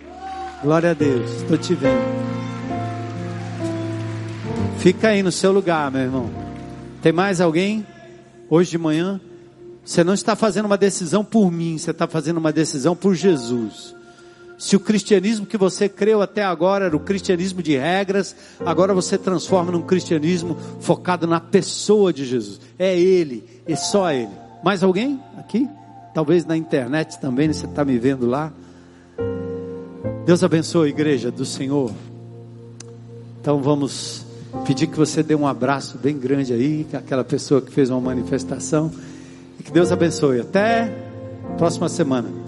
Speaker 1: Glória a Deus. Estou te vendo. Fica aí no seu lugar, meu irmão. Tem mais alguém? Hoje de manhã? Você não está fazendo uma decisão por mim, você está fazendo uma decisão por Jesus. Se o cristianismo que você creu até agora era o cristianismo de regras, agora você transforma num cristianismo focado na pessoa de Jesus. É Ele, e só Ele. Mais alguém aqui? Talvez na internet também, você está me vendo lá. Deus abençoe a igreja do Senhor. Então vamos Pedir que você dê um abraço bem grande aí, aquela pessoa que fez uma manifestação. E que Deus abençoe. Até próxima semana.